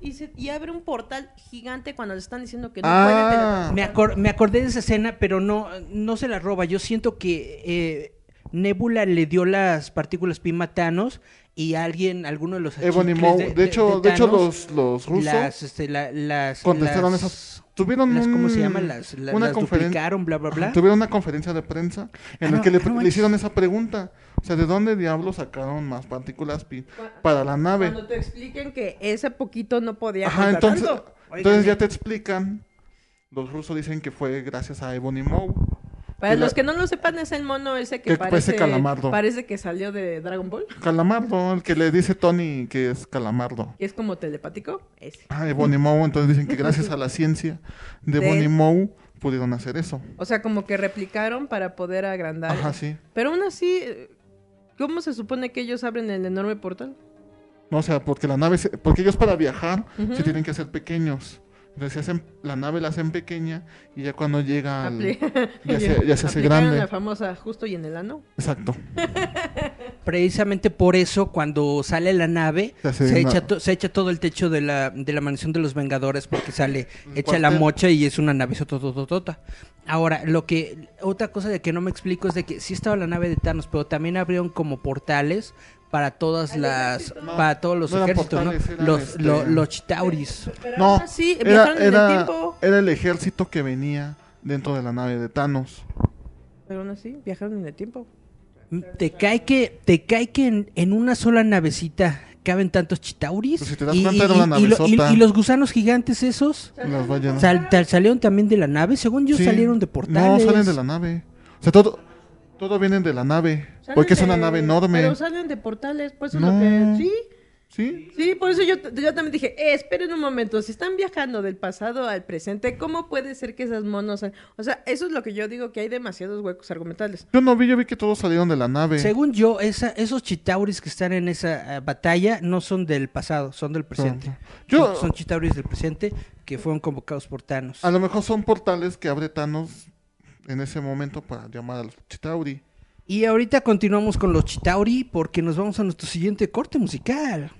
y se- y abre un portal gigante cuando le están diciendo que no Ah. puede. Me, acor- me acordé de esa escena, pero no, no se la roba. Yo siento que eh, Nebula le dio las partículas PIMA a Thanos y alguien, alguno de los Ebony Maw. De, hecho, de, hecho Thanos, los, los rusos las, este, la- las, contestaron las- esas... Tuvieron las- ¿Cómo se llama? Las, la- una las conferencia. duplicaron, bla, bla, bla. Tuvieron una conferencia de prensa en Ah, la no, que le, no le hicieron esa pregunta. O sea, ¿de dónde diablos sacaron más partículas pi para la nave? Cuando te expliquen que ese poquito no podía Ajá, entonces, tanto. entonces ya te explican. Los rusos dicen que fue gracias a Ebony Maw. Para la- los que no lo sepan, es el mono ese que, Que parece, parece calamardo. parece que salió de Dragon Ball, Calamardo, el que le dice Tony que es Calamardo. que es como telepático. Ese. Ah, Ebony Maw, entonces dicen que gracias a la [LAUGHS] ciencia de De- Ebony Maw pudieron hacer eso. O sea, como que replicaron para poder agrandar. Ajá, sí. Pero aún así, eh, ¿cómo se supone que ellos abren el enorme portal? No, o sea, porque la nave, se- porque ellos para viajar se tienen que hacer pequeños. Entonces se hacen, la nave la hacen pequeña y ya cuando llega [LAUGHS] al... Ya [LAUGHS] se- ya se hace grande. la famosa justo y en el ano. Exacto. [LAUGHS] Precisamente por eso, cuando sale la nave, Se echa to- se echa todo el techo de la, de la mansión de los Vengadores porque sale echa la mocha y es una nave sotototota. Ahora, lo que otra cosa de que no me explico es de que sí estaba la nave de Thanos, pero también abrieron como portales para todas las para todos los no ejércitos, ¿no? Los este, lo- los Chitauris. No, así, era, viajaron en el era, tiempo. era el ejército que venía dentro de la nave de Thanos. Pero aún así, viajaron en el tiempo. Te cae que te cae que en, en una sola navecita caben tantos Chitauris Pues si te das y, cuenta, y- era una y- y lo- y- navezota. y los gusanos gigantes esos Las. Sal- salieron también de la nave, según yo Sí. salieron de No, portales. salen de la nave. O sea, todo, todo vienen de la nave. Salen porque es una de- nave enorme. Pero salen de portales, pues eso No. es lo que... Sí, ¿Sí? sí, por eso yo, yo también dije, eh, esperen un momento, si están viajando del pasado al presente, ¿cómo puede ser que esas monos... O sea, eso es lo que yo digo, que hay demasiados huecos argumentales. Yo no vi, yo vi que todos salieron de la nave. Según yo, esa, esos Chitauris que están en esa eh, batalla no son del pasado, son del presente. Yo- Son, son Chitauris del presente que fueron convocados por Thanos. A lo mejor son portales que abre Thanos en ese momento para llamar a los Chitauri. Y ahorita continuamos con los Chitauri porque nos vamos a nuestro siguiente corte musical.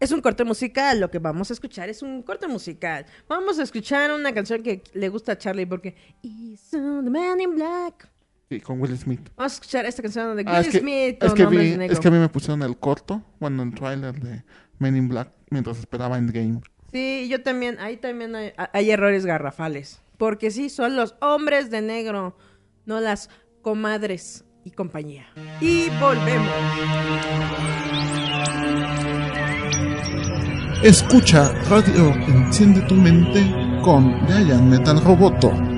Es un corte musical, lo que vamos a escuchar es un corte musical. Vamos a escuchar una canción que le gusta a Charlie porque... It's the man in black. Sí, con Will Smith. Vamos a escuchar esta canción de Will Ah, es que, Smith es, con que vi, Negro. es que a mí me pusieron el corto, bueno, el trailer de Men in Black mientras esperaba Endgame. Sí, yo también, ahí también hay, hay errores garrafales. Porque sí, son los hombres de negro, no las comadres y compañía. Y volvemos. Escucha Radio Enciende tu Mente con Giant Metal Roboto.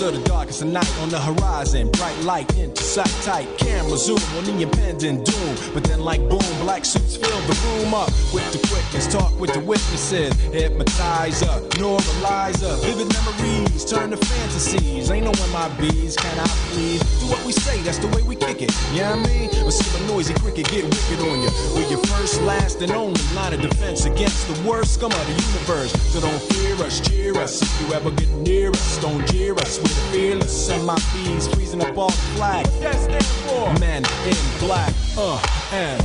Of the darkest of night on the horizon, bright light into sight tight. Camera zoom on the impending doom. But then, like boom, black suits fill the room up with the quickness. Talk with the witnesses, hypnotizer, neuralizer. Vivid memories turn to fantasies. Ain't no MIBs, can I please? Do what we say, that's the way we kick it. Yeah, I mean, or see a noisy cricket get wicked on you. We're your first, last, and only line of defense against the worst scum of the universe. So don't fear us, cheer us. If you ever get near us, don't jeer us. We're the fearless. MIBs freezing up all the flag. What that stand for? Men in black. Uh, and.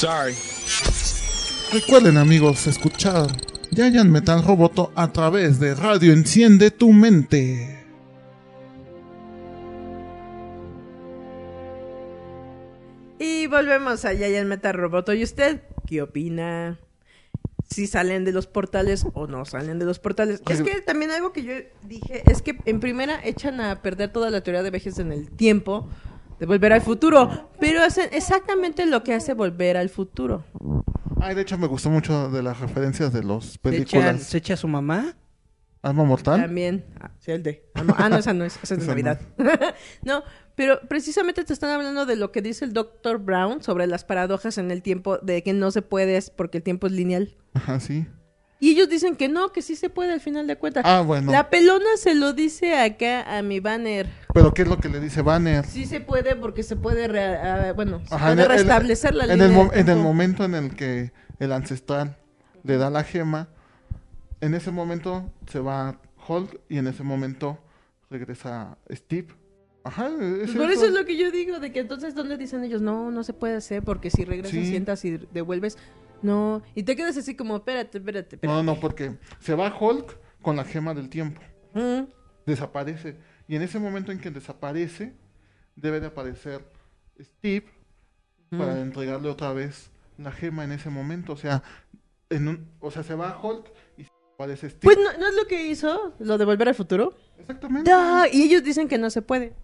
Sorry. Recuerden amigos escuchar Giant Metal Roboto a través de Radio Enciende tu Mente. Y volvemos allá en Meta Roboto. ¿Y usted qué opina? Si salen de los portales o no salen de los portales. Es que también algo que yo dije es que en primera echan a perder toda la teoría de viajes en el tiempo de volver al futuro, pero hacen exactamente lo que hace volver al futuro. Ay, de hecho me gustó mucho de las referencias de los ¿Se echa, películas se echa a su mamá? Alma Mortal. También. Ah, sí, el de. Ah, no, ah, no, esa no es. Esa es de. [LAUGHS] Navidad. [LAUGHS] no, pero precisamente te están hablando de lo que dice el Dr. Brown sobre las paradojas en el tiempo, de que no se puede es porque el tiempo es lineal. Ajá, sí. Y ellos dicen que no, que sí se puede al final de cuentas. Ah, bueno. La pelona se lo dice acá a mi banner. Pero ¿qué es lo que le dice Banner? Sí se puede porque se puede, re- bueno, se Ajá, puede el- restablecer la en línea el, mo- en el momento en el que el ancestral le da la gema, en ese momento se va Hulk y en ese momento regresa Steve. Ajá, es Pues por eso. eso es lo que yo digo, de que entonces, ¿dónde dicen ellos? No, no se puede hacer, porque si regresas, Sí. sientas y devuelves, no. Y te quedas así como, espérate, espérate, espérate. No, no, porque se va Hulk con la gema del tiempo. Mm. Desaparece. Y en ese momento en que desaparece, debe de aparecer Steve para Mm. entregarle otra vez la gema en ese momento. O sea, en un, o sea se va Hulk y aparece Steve. Pues no, ¿no es lo que hizo, lo de volver al futuro. Exactamente. Y ellos dicen que no se puede.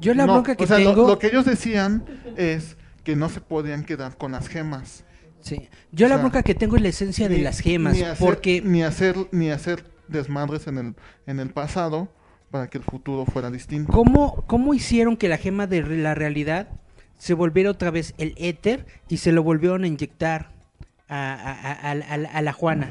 Yo la No, bronca que o sea, lo- tengo... Lo, que ellos decían es que no se podían quedar con las gemas. Sí. Yo la O sea, bronca que tengo es la esencia de las gemas, ni hacer- porque ni hacer ni hacer desmadres en el en el pasado para que el futuro fuera distinto. ¿cómo, ¿cómo hicieron que la gema de la realidad se volviera otra vez el éter y se lo volvieron a inyectar a, a- a- la Juana?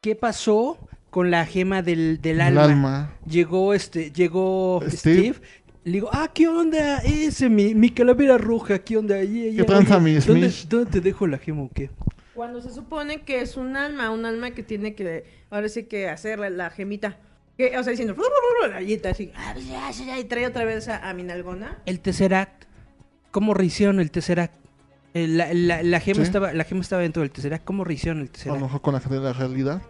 ¿Qué pasó con la gema del, del El alma? alma. Llegó este, llegó Steve. Steve. Le digo, ah, ¿qué onda? Ese, mi, mi calavera roja, ¿qué onda? Oye, oye, ¿Qué tranza, oye, mi ¿dónde, Smith? ¿Dónde te dejo la gema o qué? Cuando se supone que es un alma, un alma que tiene que, ahora sí que hacer la, la gemita. Que, o sea, diciendo, la rayita así, y trae otra vez a, a mi nalgona. El Tesseract. ¿Cómo rehicieron el Tesseract? La, la, la gema Sí. estaba, la gema estaba dentro del Tesseract. ¿Cómo rehicieron el A lo Tesseract? mejor con la, de la realidad.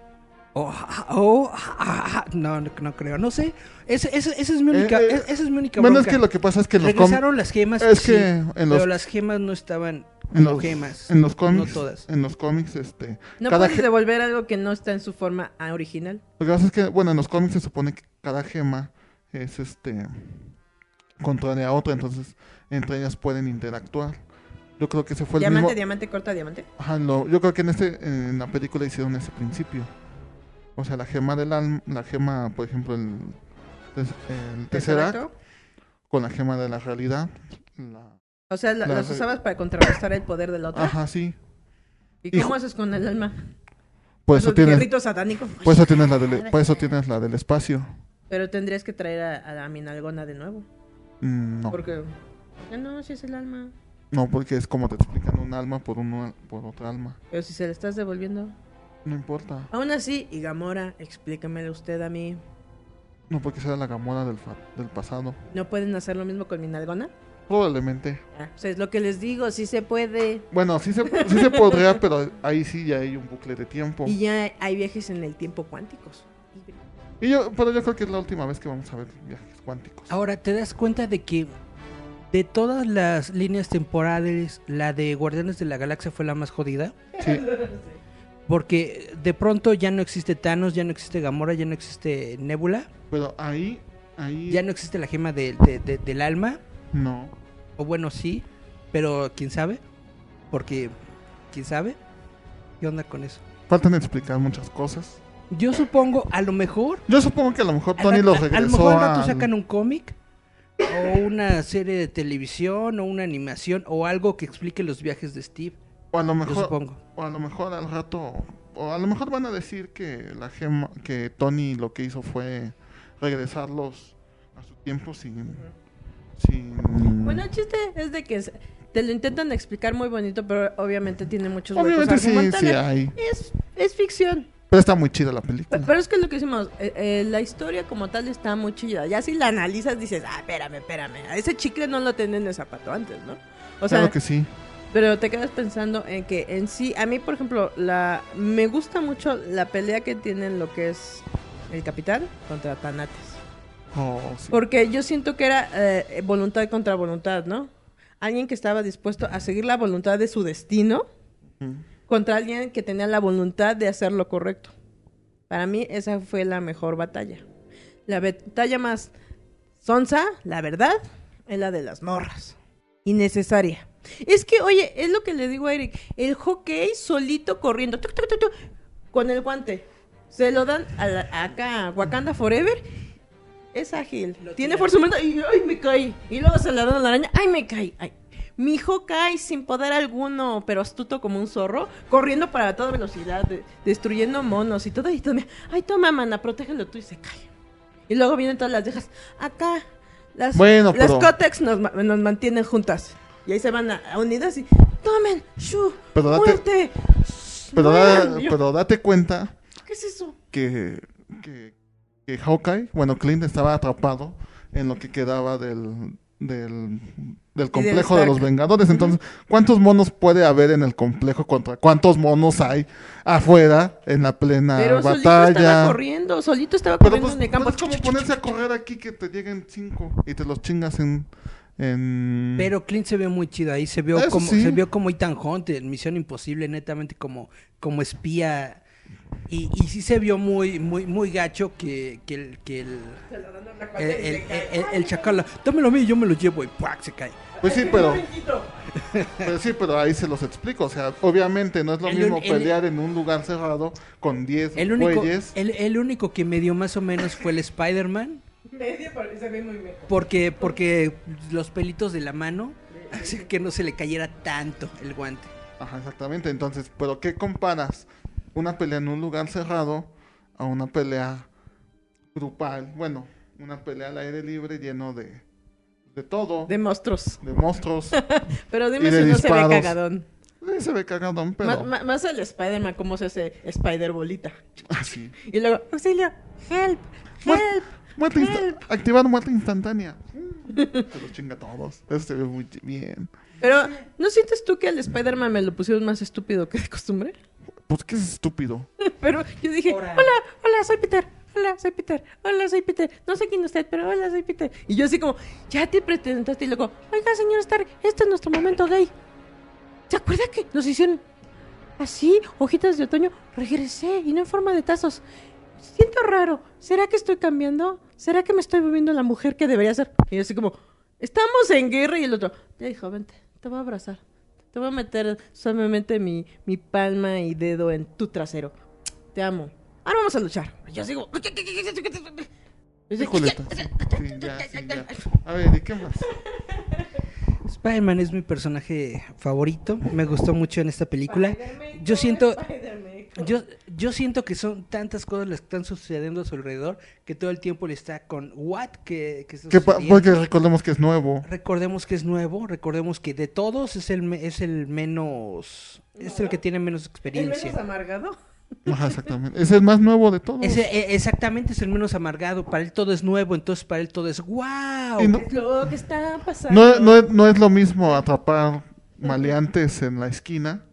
Oh, ah, oh, ah, ah, no, no, no creo. No sé. Ese, ese- esa es mi única, Eh, eh, es- esa es mi única Bueno, es que lo que pasa es que en los cómics Regresaron las gemas. es sí, que en pero las gemas no estaban en como los, gemas. en los cómics, No todas. en los cómics, este, No cada puedes devolver algo que no está en su forma ah, original. lo que pasa es que, bueno, en los cómics se supone que cada gema es, este, contraria a otra, entonces entre ellas pueden interactuar. Yo creo que ese fue el diamante, mismo, diamante, corta diamante. Ajá, lo- yo creo que en este, en la película hicieron ese principio. O sea, la gema del alma, la gema, por ejemplo, el, el Tesseract, con la gema de la realidad. la- O sea, la- La las usabas para contrarrestar el poder de la otra. Ajá, sí. ¿Y cómo Hijo. haces con el alma? Por eso tienes, satánicos. por eso tienes la del, por eso tienes la del espacio. Pero tendrías que traer a, a mi nalgona de nuevo. Mm, No. Porque. Ah, no, si es el alma. No, porque es como te explican un alma por, una, por otra alma. Pero si se le estás devolviendo. No importa. Aún así, y Gamora, explíquemelo usted a mí. No, porque será la Gamora del, fa- del pasado. ¿No pueden hacer lo mismo con mi nalgona? Probablemente. Ah, o sea, es lo que les digo, sí se puede. Bueno, sí se, sí se podría, [LAUGHS] pero ahí sí ya hay un bucle de tiempo. Y ya hay viajes en el tiempo cuánticos. Y yo, pero yo creo que es la última vez que vamos a ver viajes cuánticos. Ahora, ¿te das cuenta de que de todas las líneas temporales, la de Guardianes de la Galaxia fue la más jodida? Sí. [LAUGHS] Porque de pronto ya no existe Thanos, ya no existe Gamora, ya no existe Nebula, Pero ahí, ahí... ya no existe la gema de- de- de- del alma. No. O bueno, sí, pero quién sabe. Porque, quién sabe. ¿Qué onda con eso? Faltan explicar muchas cosas. Yo supongo, a lo mejor. Yo supongo que a lo mejor Tony a- regresó A lo mejor al rato al- sacan un cómic. O una serie de televisión, o una animación, o algo que explique los viajes de Steve. O a lo mejor, o a lo mejor al rato, o a lo mejor van a decir que la gema, que Tony lo que hizo fue regresarlos a su tiempo sin, sin. Bueno, el chiste es de que se- te lo intentan explicar muy bonito, pero obviamente tiene muchos Obviamente sí, sí hay. Es, es ficción. Pero está muy chida la película. Pe- Pero es que lo que decimos, eh, eh, la historia como tal está muy chida. Ya si la analizas dices, ah, espérame, espérame. A ese chicle no lo tenía en el zapato antes, ¿no? O sea, claro que sí. Pero te quedas pensando en que en sí, a mí por ejemplo, la me gusta mucho la pelea que tienen lo que es el capitán contra Tanates. Oh, sí. Porque yo siento que era eh, voluntad contra voluntad, ¿no? Alguien que estaba dispuesto a seguir la voluntad de su destino Mm. contra alguien que tenía la voluntad de hacer lo correcto. Para mí esa fue la mejor batalla. La batalla más sonsa, la verdad, es la de las morras. Innecesaria. Es que, oye, es lo que le digo a Eric. El hockey solito corriendo. tuc, tuc, tuc, tuc, con el guante. Se lo dan a la- acá a Wakanda Forever. Es ágil. Tiene fuerza humana y ¡ay, me caí! Y luego se la dan a la araña. ¡Ay, me caí! Ay. Mi hijo cae sin poder alguno, pero astuto como un zorro, corriendo para toda velocidad, de- destruyendo monos y todo. Y todo. ¡Ay, toma, mana! Protégelo tú y se cae. Y luego vienen todas las viejas. Acá. Las, Bueno, las pero- Cotex nos, nos mantienen juntas. Y ahí se van a, a unidas y. ¡Tomen! ¡Shu! Pero date- ¡Muerte! Pero, da- pero date cuenta ¿Qué es eso? que, que, que Hawkeye, bueno, Clint estaba atrapado en lo que quedaba del, del, del complejo de los Vengadores. Entonces, ¿cuántos monos puede haber en el complejo contra cuántos monos hay afuera en la plena Pero solito estaba batalla? corriendo, solito estaba Pero corriendo pues, en el campo. pues es como ponerse a correr aquí que te lleguen cinco y te los chingas en... en... Pero Clint se ve muy chido ahí, se vio Eso como sí. se vio como Ethan Hunt en Misión Imposible, netamente como como espía y, y sí se vio muy muy muy gacho que, que el que el el, el, el- el chacal, dámelo a mí, yo me lo llevo y ¡puac! se cae. Pues sí, pero... Pero sí, pero ahí se los explico. O sea, obviamente no es lo mismo pelear en un lugar cerrado con 10 El único güeyes. el único que me dio más o menos fue el Spider-Man Media, pero se ve muy mejor. porque porque los pelitos de la mano hacían que no se le cayera tanto el guante. Ajá, exactamente. Entonces, ¿pero qué comparas? Una pelea en un lugar cerrado a una pelea grupal. Bueno, una pelea al aire libre lleno de, de todo. De monstruos. de monstruos. [LAUGHS] Pero dime si no se ve cagadón. Sí, se ve cagadón, pero... Más el Spider-Man, como se hace Spider bolita. Así. Y luego, auxilio, help, Mu- help. Muerte activar muerte instantánea. Se [LAUGHS] los chinga a todos. Eso se ve muy bien. Pero, ¿no sientes tú que al Spider-Man me lo pusieron más estúpido que de costumbre? Pues que es estúpido. [LAUGHS] Pero yo dije, hola, hola, soy Peter. Hola, soy Peter. Hola, soy Peter. No sé quién es usted, pero hola, soy Peter. Y yo así como, ya te presentaste y luego, oiga, señor Stark, este es nuestro momento gay. ¿Se acuerda que nos hicieron así, hojitas de otoño? Regresé y no en forma de tazos. Siento raro. ¿Será que estoy cambiando? ¿Será que me estoy volviendo la mujer que debería ser? Y así como, estamos en guerra y el otro, ya dijo, vente, te voy a abrazar. Te voy a meter suavemente mi, mi palma y dedo en tu trasero. Te amo. Ahora vamos a luchar. Y Yo sigo. Julieta. Sí, ya. A ver, ¿y qué más? Spider-Man es mi personaje favorito, me gustó mucho en esta película. Yo siento Yo, yo siento que son tantas cosas las que están sucediendo a su alrededor que todo el tiempo le está con what que, que porque recordemos que es nuevo. Recordemos que es nuevo, recordemos que de todos es el, me- es el menos, es el que tiene menos ¿El experiencia. menos amargado? Ajá, exactamente. Es el más nuevo de todos. Ese, e- exactamente es el menos amargado. Para él todo es nuevo, entonces para él todo es wow. No- Es lo que está pasando. No, no, es- no es lo mismo atrapar maleantes en la esquina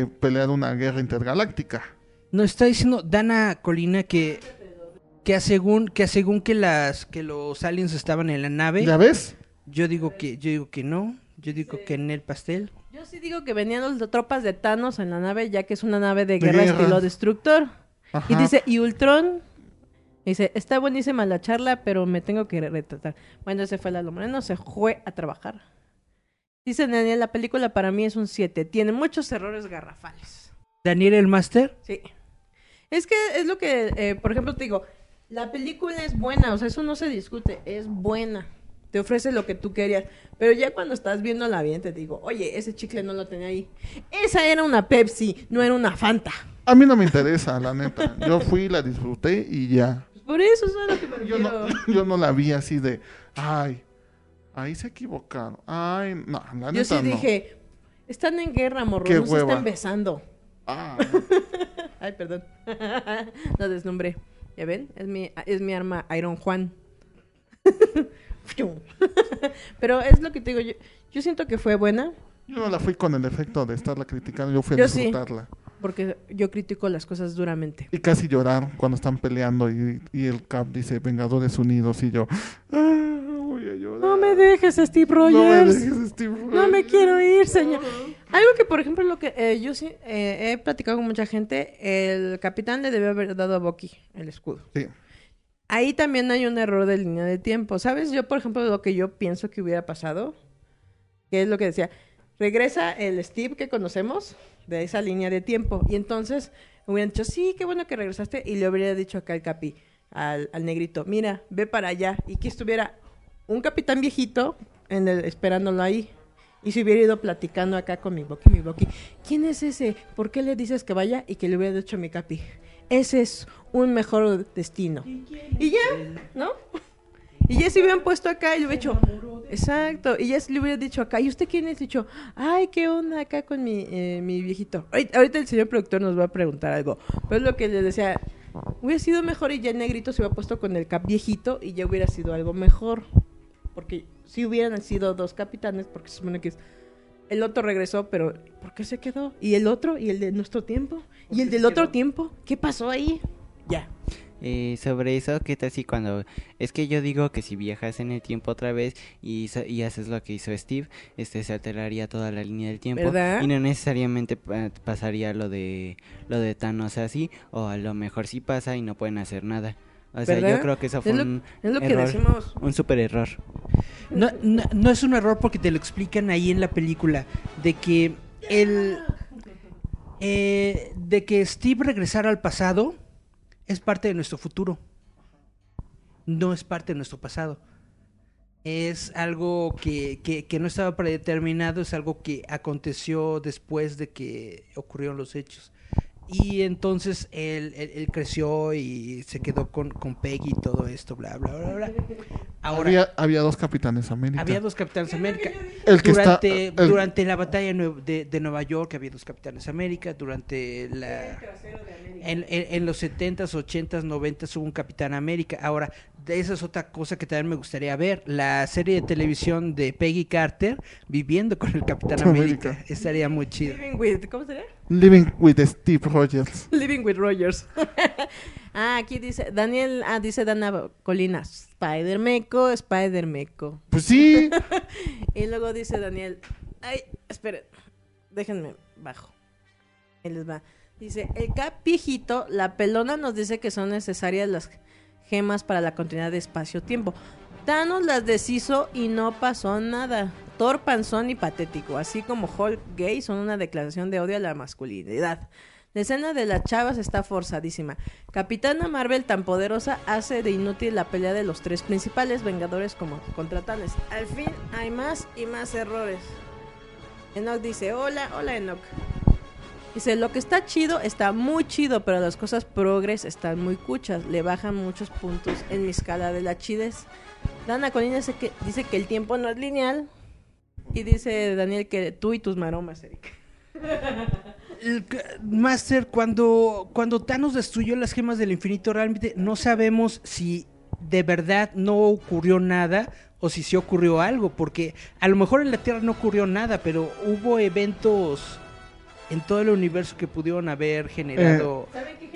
que pelear una guerra intergaláctica. Nos está diciendo Dana Colina que que según que según que las que los aliens estaban en la nave. ¿Ya ves? Yo digo que yo digo que no. Yo digo que en el pastel. Yo sí digo que venían las tropas de Thanos en la nave, ya que es una nave de De guerra guerra. estilo destructor. Y dice, y Ultron, dice, está buenísima la charla, pero me tengo que retratar. Bueno, ese fue Lalo Moreno, se fue a trabajar. Dice Daniel, la película para mí es un 7, tiene muchos errores garrafales. Daniel el Master. Sí. Es que es lo que, eh, por ejemplo, te digo, la película es buena, o sea, eso no se discute, es buena. Te ofrece lo que tú querías. Pero ya cuando estás viéndola bien, te digo, oye, ese chicle no lo tenía ahí. Esa era una Pepsi, no era una Fanta. A mí no me interesa, la neta. Yo fui, la disfruté y ya. Por eso es a lo que me Yo no, [LAUGHS] yo no la vi así de, ay, ahí se equivocaron. Ay, no, la neta Yo sí no. dije, están en guerra, morro, Qué no se hueva. están besando. Ah, [LAUGHS] Ay, perdón. [LAUGHS] no deslumbré. ¿Ya ven? Es mi, es mi arma Iron Juan. [LAUGHS] Pero es lo que te digo, yo, yo siento que fue buena, yo no la fui con el efecto de estarla criticando, yo fui a Yo sí. disfrutarla. porque yo critico las cosas duramente. Y casi llorar cuando están peleando y, y el Cap dice Vengadores Unidos y yo, ah, voy a llorar. No me dejes, Steve No me Rogers. dejes, Steve No me Rogers. quiero ir, señor. Algo que, por ejemplo, lo que eh, yo sí eh, he platicado con mucha gente, el capitán le debió haber dado a Bucky el escudo. Sí. Ahí también hay un error de línea de tiempo. ¿Sabes? Yo, por ejemplo, lo que yo pienso que hubiera pasado, que es lo que decía, regresa el Steve que conocemos de esa línea de tiempo. Y entonces hubieran dicho, sí, qué bueno que regresaste. Y le hubiera dicho acá al capi, al, al negrito, mira, ve para allá. Y que estuviera un capitán viejito en el, esperándolo ahí. Y se hubiera ido platicando acá con mi Bucky, mi Bucky. ¿Quién es ese? ¿Por qué le dices que vaya? Y que le hubiera dicho a mi capi. Ese es un mejor destino. Y ya, ¿no? Y ya se hubieran puesto acá y le hubiera dicho, exacto, y ya se le hubiera dicho acá, ¿y usted quién es? Dicho, ay, ¿qué onda acá con mi, eh, mi viejito? Ahorita, ahorita el señor productor nos va a preguntar algo, pero es lo que le decía, hubiera sido mejor y ya el negrito se hubiera puesto con el cap viejito y ya hubiera sido algo mejor. Porque si hubieran sido dos capitanes, porque se supone que es... El otro regresó, pero ¿por qué se quedó? ¿Y el otro? ¿Y el de nuestro tiempo? ¿Y el del otro tiempo? ¿Qué pasó ahí? Ya. Eh, sobre eso, ¿qué tal si cuando... Es que yo digo que si viajas en el tiempo otra vez y, haces lo que hizo Steve, este se alteraría toda la línea del tiempo ¿Verdad? y no necesariamente pa- pasaría lo de lo de Thanos así o a lo mejor sí pasa y no pueden hacer nada. O sea, ¿Verdad? yo creo que eso fue Es lo- un es lo que error, decimos. un super error. No, no, no es un error porque te lo explican ahí en la película de que el eh, de que Steve regresara al pasado es parte de nuestro futuro. No es parte de nuestro pasado. Es algo que, que, que no estaba predeterminado, es algo que aconteció después de que ocurrieron los hechos. Y entonces él, él- él creció y se quedó con, con Peggy y todo esto, bla, bla, bla, bla. Ahora, había, había dos Capitanes América. había dos Capitanes América. El que está- durante, el- durante la batalla de, de- Nueva York había dos Capitanes América. Durante la... En, en- en los 70s, 80s, 90s hubo un Capitán América. Ahora, esa es otra cosa que también me gustaría ver. La serie de televisión de Peggy Carter viviendo con el Capitán América. América. Estaría muy chido. Living with, ¿cómo sería? Living with Steve Rogers. [LAUGHS] Living with Rogers. [LAUGHS] ah, aquí dice, Daniel, ah, dice Dana Colina, Spider Meco, Spider Meco. Pues sí. [LAUGHS] Y luego dice Daniel, ay, esperen, déjenme bajo. Ahí les va. Dice, el cap viejito, la pelona nos dice que son necesarias las gemas para la continuidad de espacio-tiempo. Thanos las deshizo y no pasó nada. Thor panzón y patético, así como Hulk gay son una declaración de odio a la masculinidad. La escena de las chavas está forzadísima. Capitana Marvel tan poderosa hace de inútil la pelea de los tres principales Vengadores como contra Thanos. Al fin hay más y más errores. Enoch dice, hola, hola Enoch. Dice, lo que está chido está muy chido, pero las cosas progres están muy cuchas. Le bajan muchos puntos en mi escala de la chidez. Dana Colina dice que, dice que el tiempo no es lineal. Y dice Daniel que tú y tus maromas, Eric. El Master, cuando, cuando Thanos destruyó las gemas del infinito, realmente no sabemos si de verdad no ocurrió nada o si sí ocurrió algo, porque a lo mejor en la Tierra no ocurrió nada, pero hubo eventos en todo el universo que pudieron haber generado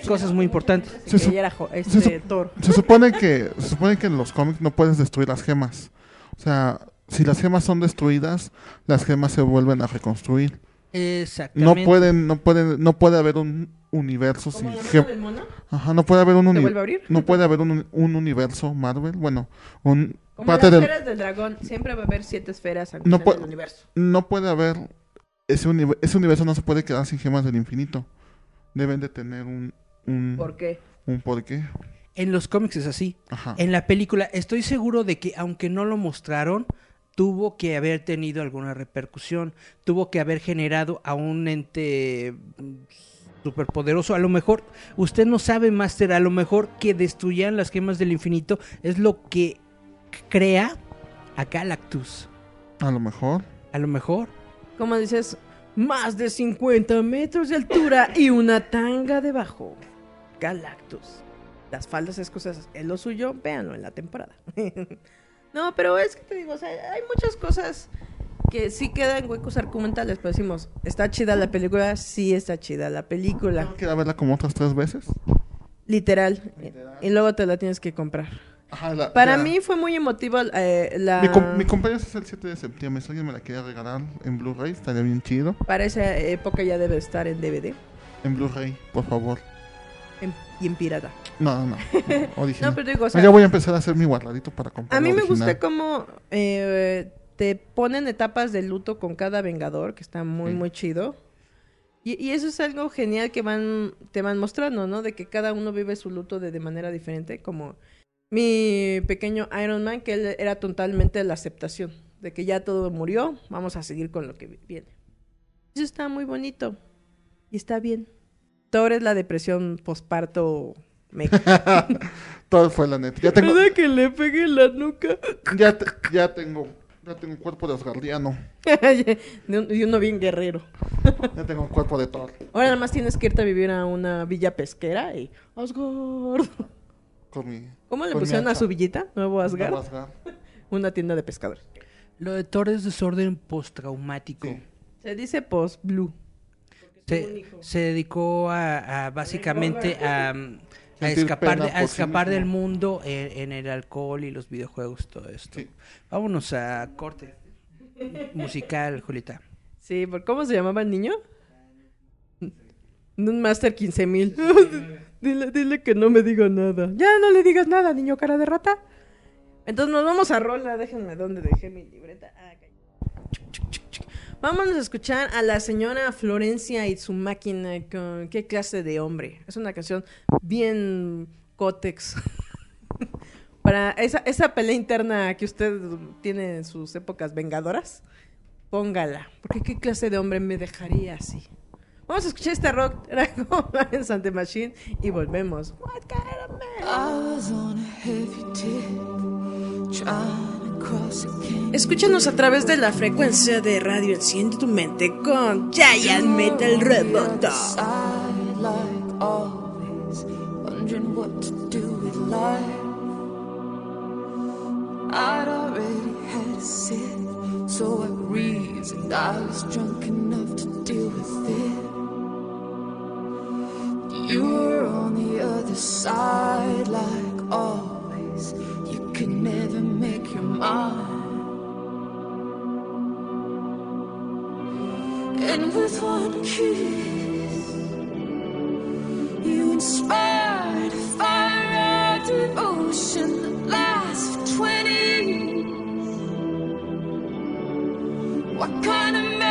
cosas muy importantes. Se su- se este, su-. Se supone que se supone que en los cómics no puedes destruir las gemas. O sea, si las gemas son destruidas, las gemas se vuelven a reconstruir. No Exactamente. pueden, no pueden, no puede haber un universo sin ¿Como la gem- mano del mono? Ajá, no puede haber un ¿Se uni- vuelve a abrir? no puede haber un, un universo Marvel, bueno, un Como parte las esferas del dragón, siempre va a haber siete esferas No puede- del universo. no puede haber ese universo, ese universo no se puede quedar sin gemas del infinito. Deben de tener un un, ¿Por qué? un porqué. En los cómics es así. Ajá. En la película estoy seguro de que aunque no lo mostraron, tuvo que haber tenido alguna repercusión, tuvo que haber generado a un ente mm, superpoderoso. A lo mejor usted no sabe, Master, a lo mejor que destruyan las gemas del infinito es lo que crea a Galactus. A lo mejor. A lo mejor. Como dices, más de 50 metros de altura y una tanga debajo. Galactus. Las faldas es cosas, es lo suyo, véanlo en la temporada. [LAUGHS] no, pero es que te digo, o sea, hay muchas cosas que sí quedan huecos argumentales, pero decimos, ¿está chida la película? Sí está chida la película. Tengo que ir a verla como otras tres veces. Literal. Y luego te la tienes que comprar. Ajá, la- Para ya. mí fue muy emotivo eh, la... Mi, cum- mi cumpleaños es el 7 de septiembre. Si alguien me la quiere regalar en Blu-ray, estaría bien chido. Para esa época ya debe estar en DVD En Blu-ray, por favor. en- y en pirata. No, no, no. [LAUGHS] No, pero digo, o Ah, sea, ya voy a empezar a hacer mi guardadito para comprar A mí me gusta cómo eh, te ponen etapas de luto con cada vengador, que está muy, Sí. muy chido. Y, y eso es algo genial que van te van mostrando, ¿no? De que cada uno vive su luto de, de manera diferente, como mi pequeño Iron Man, que él era totalmente la aceptación, de que ya todo murió, vamos a seguir con lo que vi- viene. Eso está muy bonito y está bien. Thor es la depresión posparto meca. [LAUGHS] Todo fue la neta. Ya tengo, ¿Verdad que le pegué en la nuca? [LAUGHS] ya, te- ya tengo, ya tengo un cuerpo de Asgardiano. [LAUGHS] Y uno bien guerrero. Ya tengo un cuerpo de Thor. Ahora nada más tienes que irte a vivir a una villa pesquera y Asgard. Con mi, ¿Cómo le con pusieron a su villita? Nuevo Asgard. Nuevo Asgard. [LAUGHS] Una tienda de pescadores. Lo de Thor es desorden postraumático. Sí. Se dice post blue. se, se dedicó a, a básicamente a, escapar, de- a sí escapar del mundo en, en el alcohol y los videojuegos, todo esto. Sí. Vámonos a corte musical, Julieta. Sí, ¿por cómo se llamaba el niño? Un Master 15000. Dile, dile que no me diga nada. Ya no le digas nada, niño cara de rata. Entonces nos vamos a rola. Déjenme dónde dejé mi libreta. Ah. Vámonos a escuchar a la señora Florencia y su máquina con qué clase de hombre. Es una canción bien cótex. [LAUGHS] Para esa, esa pelea interna que usted tiene en sus épocas vengadoras, póngala. Porque qué clase de hombre me dejaría así. Vamos a escuchar este rock [LAUGHS] en Santa Machine y volvemos. What kind of man? I was on a heavy tip. Escúchanos a través de la frecuencia de radio Enciende tu mente con Giant Metal Roboto. Side like always, wondering what to do with life. I'd already had a sip, so I reasoned I was drunk enough to deal with it. You were on the other side, like always. You could never make your mind. And with one kiss, you inspired a fire of devotion that lasts for 20 years. What kind of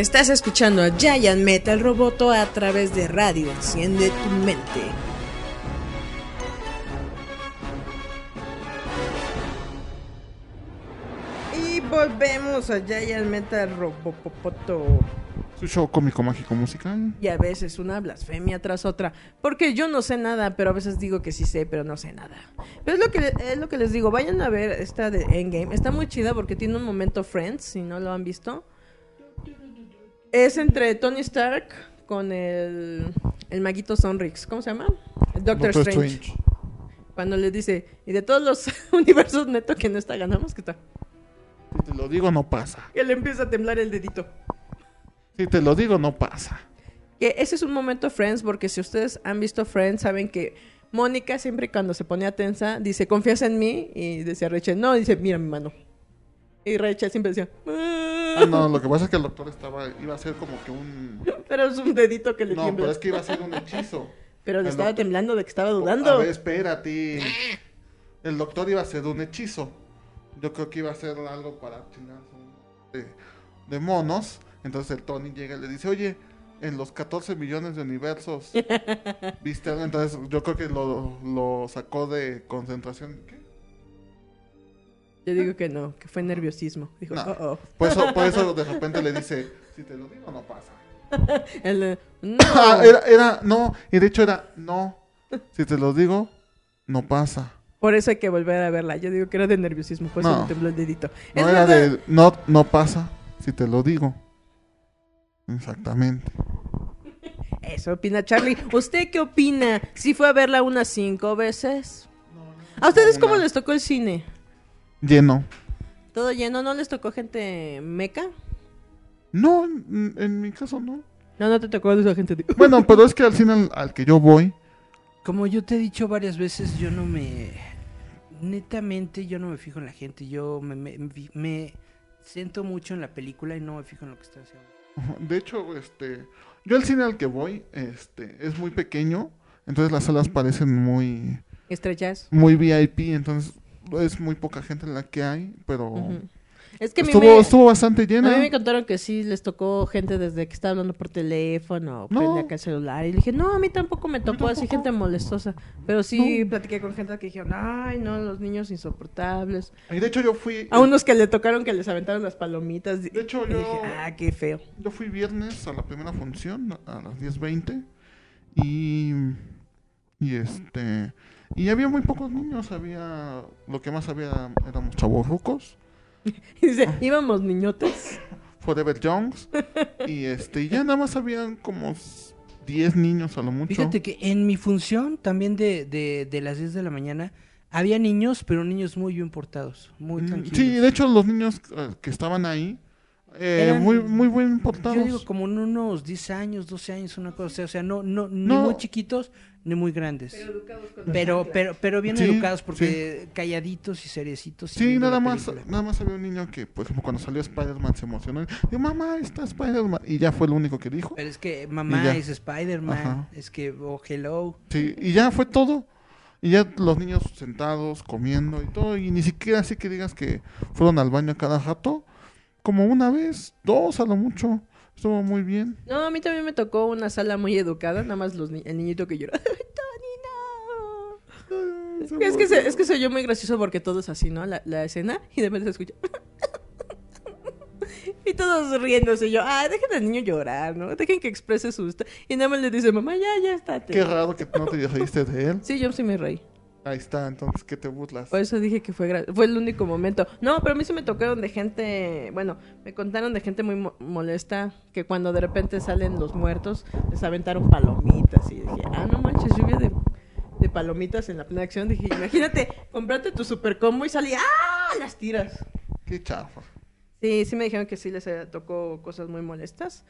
Estás escuchando a Giant Metal Roboto a través de radio. Enciende tu mente. Y volvemos a Giant Metal Roboto. Su show cómico mágico musical. Y a veces una blasfemia tras otra. Porque yo no sé nada, pero a veces digo que sí sé, pero no sé nada. Pero es lo que, es lo que les digo. Vayan a ver esta de Endgame. Está muy chida porque tiene un momento Friends, si no lo han visto. Es entre Tony Stark con el, el maguito Sonrix. ¿Cómo se llama? El Doctor, Doctor Strange. Strange. Cuando le dice, y de todos los [LAUGHS] universos neto que no está, ganamos que está. Si te lo digo, no pasa. Que le empieza a temblar el dedito. Si te lo digo, no pasa. Que ese es un momento Friends, porque si ustedes han visto Friends, saben que Mónica siempre cuando se ponía tensa, dice, ¿confías en mí? Y decía Rachel, no, dice, mira mi mano. Y Rachel siempre decía, Ah, no, lo que pasa es que el doctor estaba, iba a ser como que un... pero es un dedito que le No, tiembla. pero es que iba a ser un hechizo. Pero le El estaba doctor- temblando de que estaba A dudando. ver, espérate. El doctor iba a hacer un hechizo. Yo creo que iba a hacer algo para de, de monos. Entonces el Tony llega y le dice, oye, en los 14 millones de universos, [LAUGHS] ¿viste? Entonces yo creo que lo, lo sacó de concentración. ¿Qué? Yo digo que no, que fue nerviosismo. Dijo, No. "Oh, oh". Por eso, por eso de [LAUGHS] repente le dice, si te lo digo, no pasa. [LAUGHS] El, no. Ah, era, era, no, y de hecho era, no, si te lo digo, no pasa. Por eso hay que volver a verla. Yo digo que era de nerviosismo, por eso No. tembló el dedito. No era verdad. de, no, no pasa, si te lo digo. Exactamente. [LAUGHS] Eso opina Charlie. ¿Usted qué opina? ¿Si fue a verla unas cinco veces? ¿A ustedes cómo les tocó el cine? Lleno. ¿Todo lleno? ¿No les tocó gente meca? No, en, en mi caso no. No, no te tocó esa gente de... Bueno, pero es que al [LAUGHS] cine al, al que yo voy, Como yo te he dicho varias veces, yo no me... Netamente yo no me fijo en la gente, yo me, me, me siento mucho en la película y no me fijo en lo que está haciendo. de hecho, este, yo al cine al que voy, este, es muy pequeño, entonces las salas parecen muy, Estrellas. muy VIP, entonces es muy poca gente en la que hay, pero. Es que estuvo, me, estuvo bastante a mí llena. me contaron que sí les tocó gente desde que estaba hablando por teléfono, No. prende acá el celular. Y le dije, no, a mí tampoco me tocó así gente molestosa. Pero sí No. platiqué con gente que dijeron, ay, no, los niños insoportables. Y de hecho yo fui, A unos que le tocaron que les aventaron las palomitas. de hecho Y yo, dije, ah, qué feo. yo fui viernes a la primera función a las 10.20 y, y este, y había muy pocos niños, había, lo que más había éramos chavos rucos. [LAUGHS] Íbamos niñotes. [LAUGHS] Forever Youngs. y este, y ya nada más habían como s- 10 niños a lo mucho. Fíjate que en mi función, también de, de, de las 10 de la mañana, había niños, pero niños muy bien portados, muy Mm, tranquilos. Sí, de hecho los niños eh, que estaban ahí, eh, Eran- muy, muy bien portados. Yo digo como en unos 10 años, 12 años, una cosa, o sea, no, no, ni No. muy chiquitos ni muy grandes. Pero, pero, pero bien Sí, educados porque calladitos y seriecitos. y Sí, nada más, nada más había un niño que, por ejemplo, cuando salió Spider-Man se emocionó. Dijo, mamá, está Spider-Man. Y ya fue lo único que dijo. Pero es que mamá es Spider-Man, es que, oh, hello. Sí, y ya fue todo. Y ya los niños sentados, comiendo y todo. Y ni siquiera así que digas que fueron al baño cada rato. Como una vez, dos a lo mucho. Estuvo muy bien. No, a mí también me tocó una sala muy educada, nada más los ni- el niñito que llora. [LAUGHS] ¡Ay, Tony, no! Es que, se, es que se oyó muy gracioso porque todo es así, ¿no? La, la escena y de repente se escucha. [LAUGHS] y todos riéndose. Y yo, ah, dejen al niño llorar, ¿no? Dejen que exprese su. esta-". Y nada más le dice, mamá, ya, ya estate. Qué raro que no te reíste de él. Sí, yo sí me reí. Ahí está, entonces, ¿qué te burlas? Por eso dije que fue, fue el único momento. No, pero a mí sí me tocaron de gente, bueno, me contaron de gente muy mo- molesta que cuando de repente salen los muertos les aventaron palomitas y dije, ah, no manches, lluvia de, de palomitas en la plena acción. Dije, imagínate, comprate tu super combo y salí, ah, las tiras. Qué chafa. Sí, sí me dijeron que sí les eh, tocó cosas muy molestas.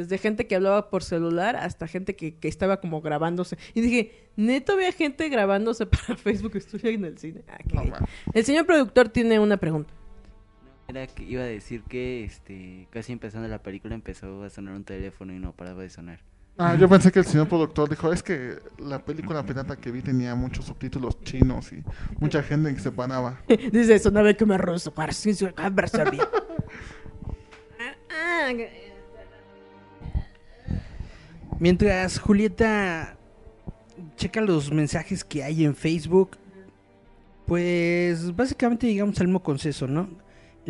Desde gente que hablaba por celular hasta gente que, que estaba como grabándose. Y dije, neto había gente grabándose [LAUGHS] para Facebook, estoy en el cine. Ah, No, el señor productor tiene una pregunta. Era que iba a decir que este casi empezando la película empezó a sonar un teléfono y no paraba de sonar. Ah, yo pensé que el señor productor dijo, es que la película pirata que vi tenía muchos subtítulos chinos y mucha gente que se paraba. [LAUGHS] Dice, sonaba que me ruso, para sí, su- servir. Ah, ah, Mientras Julieta checa los mensajes que hay en Facebook, pues básicamente llegamos al mismo consenso, ¿no?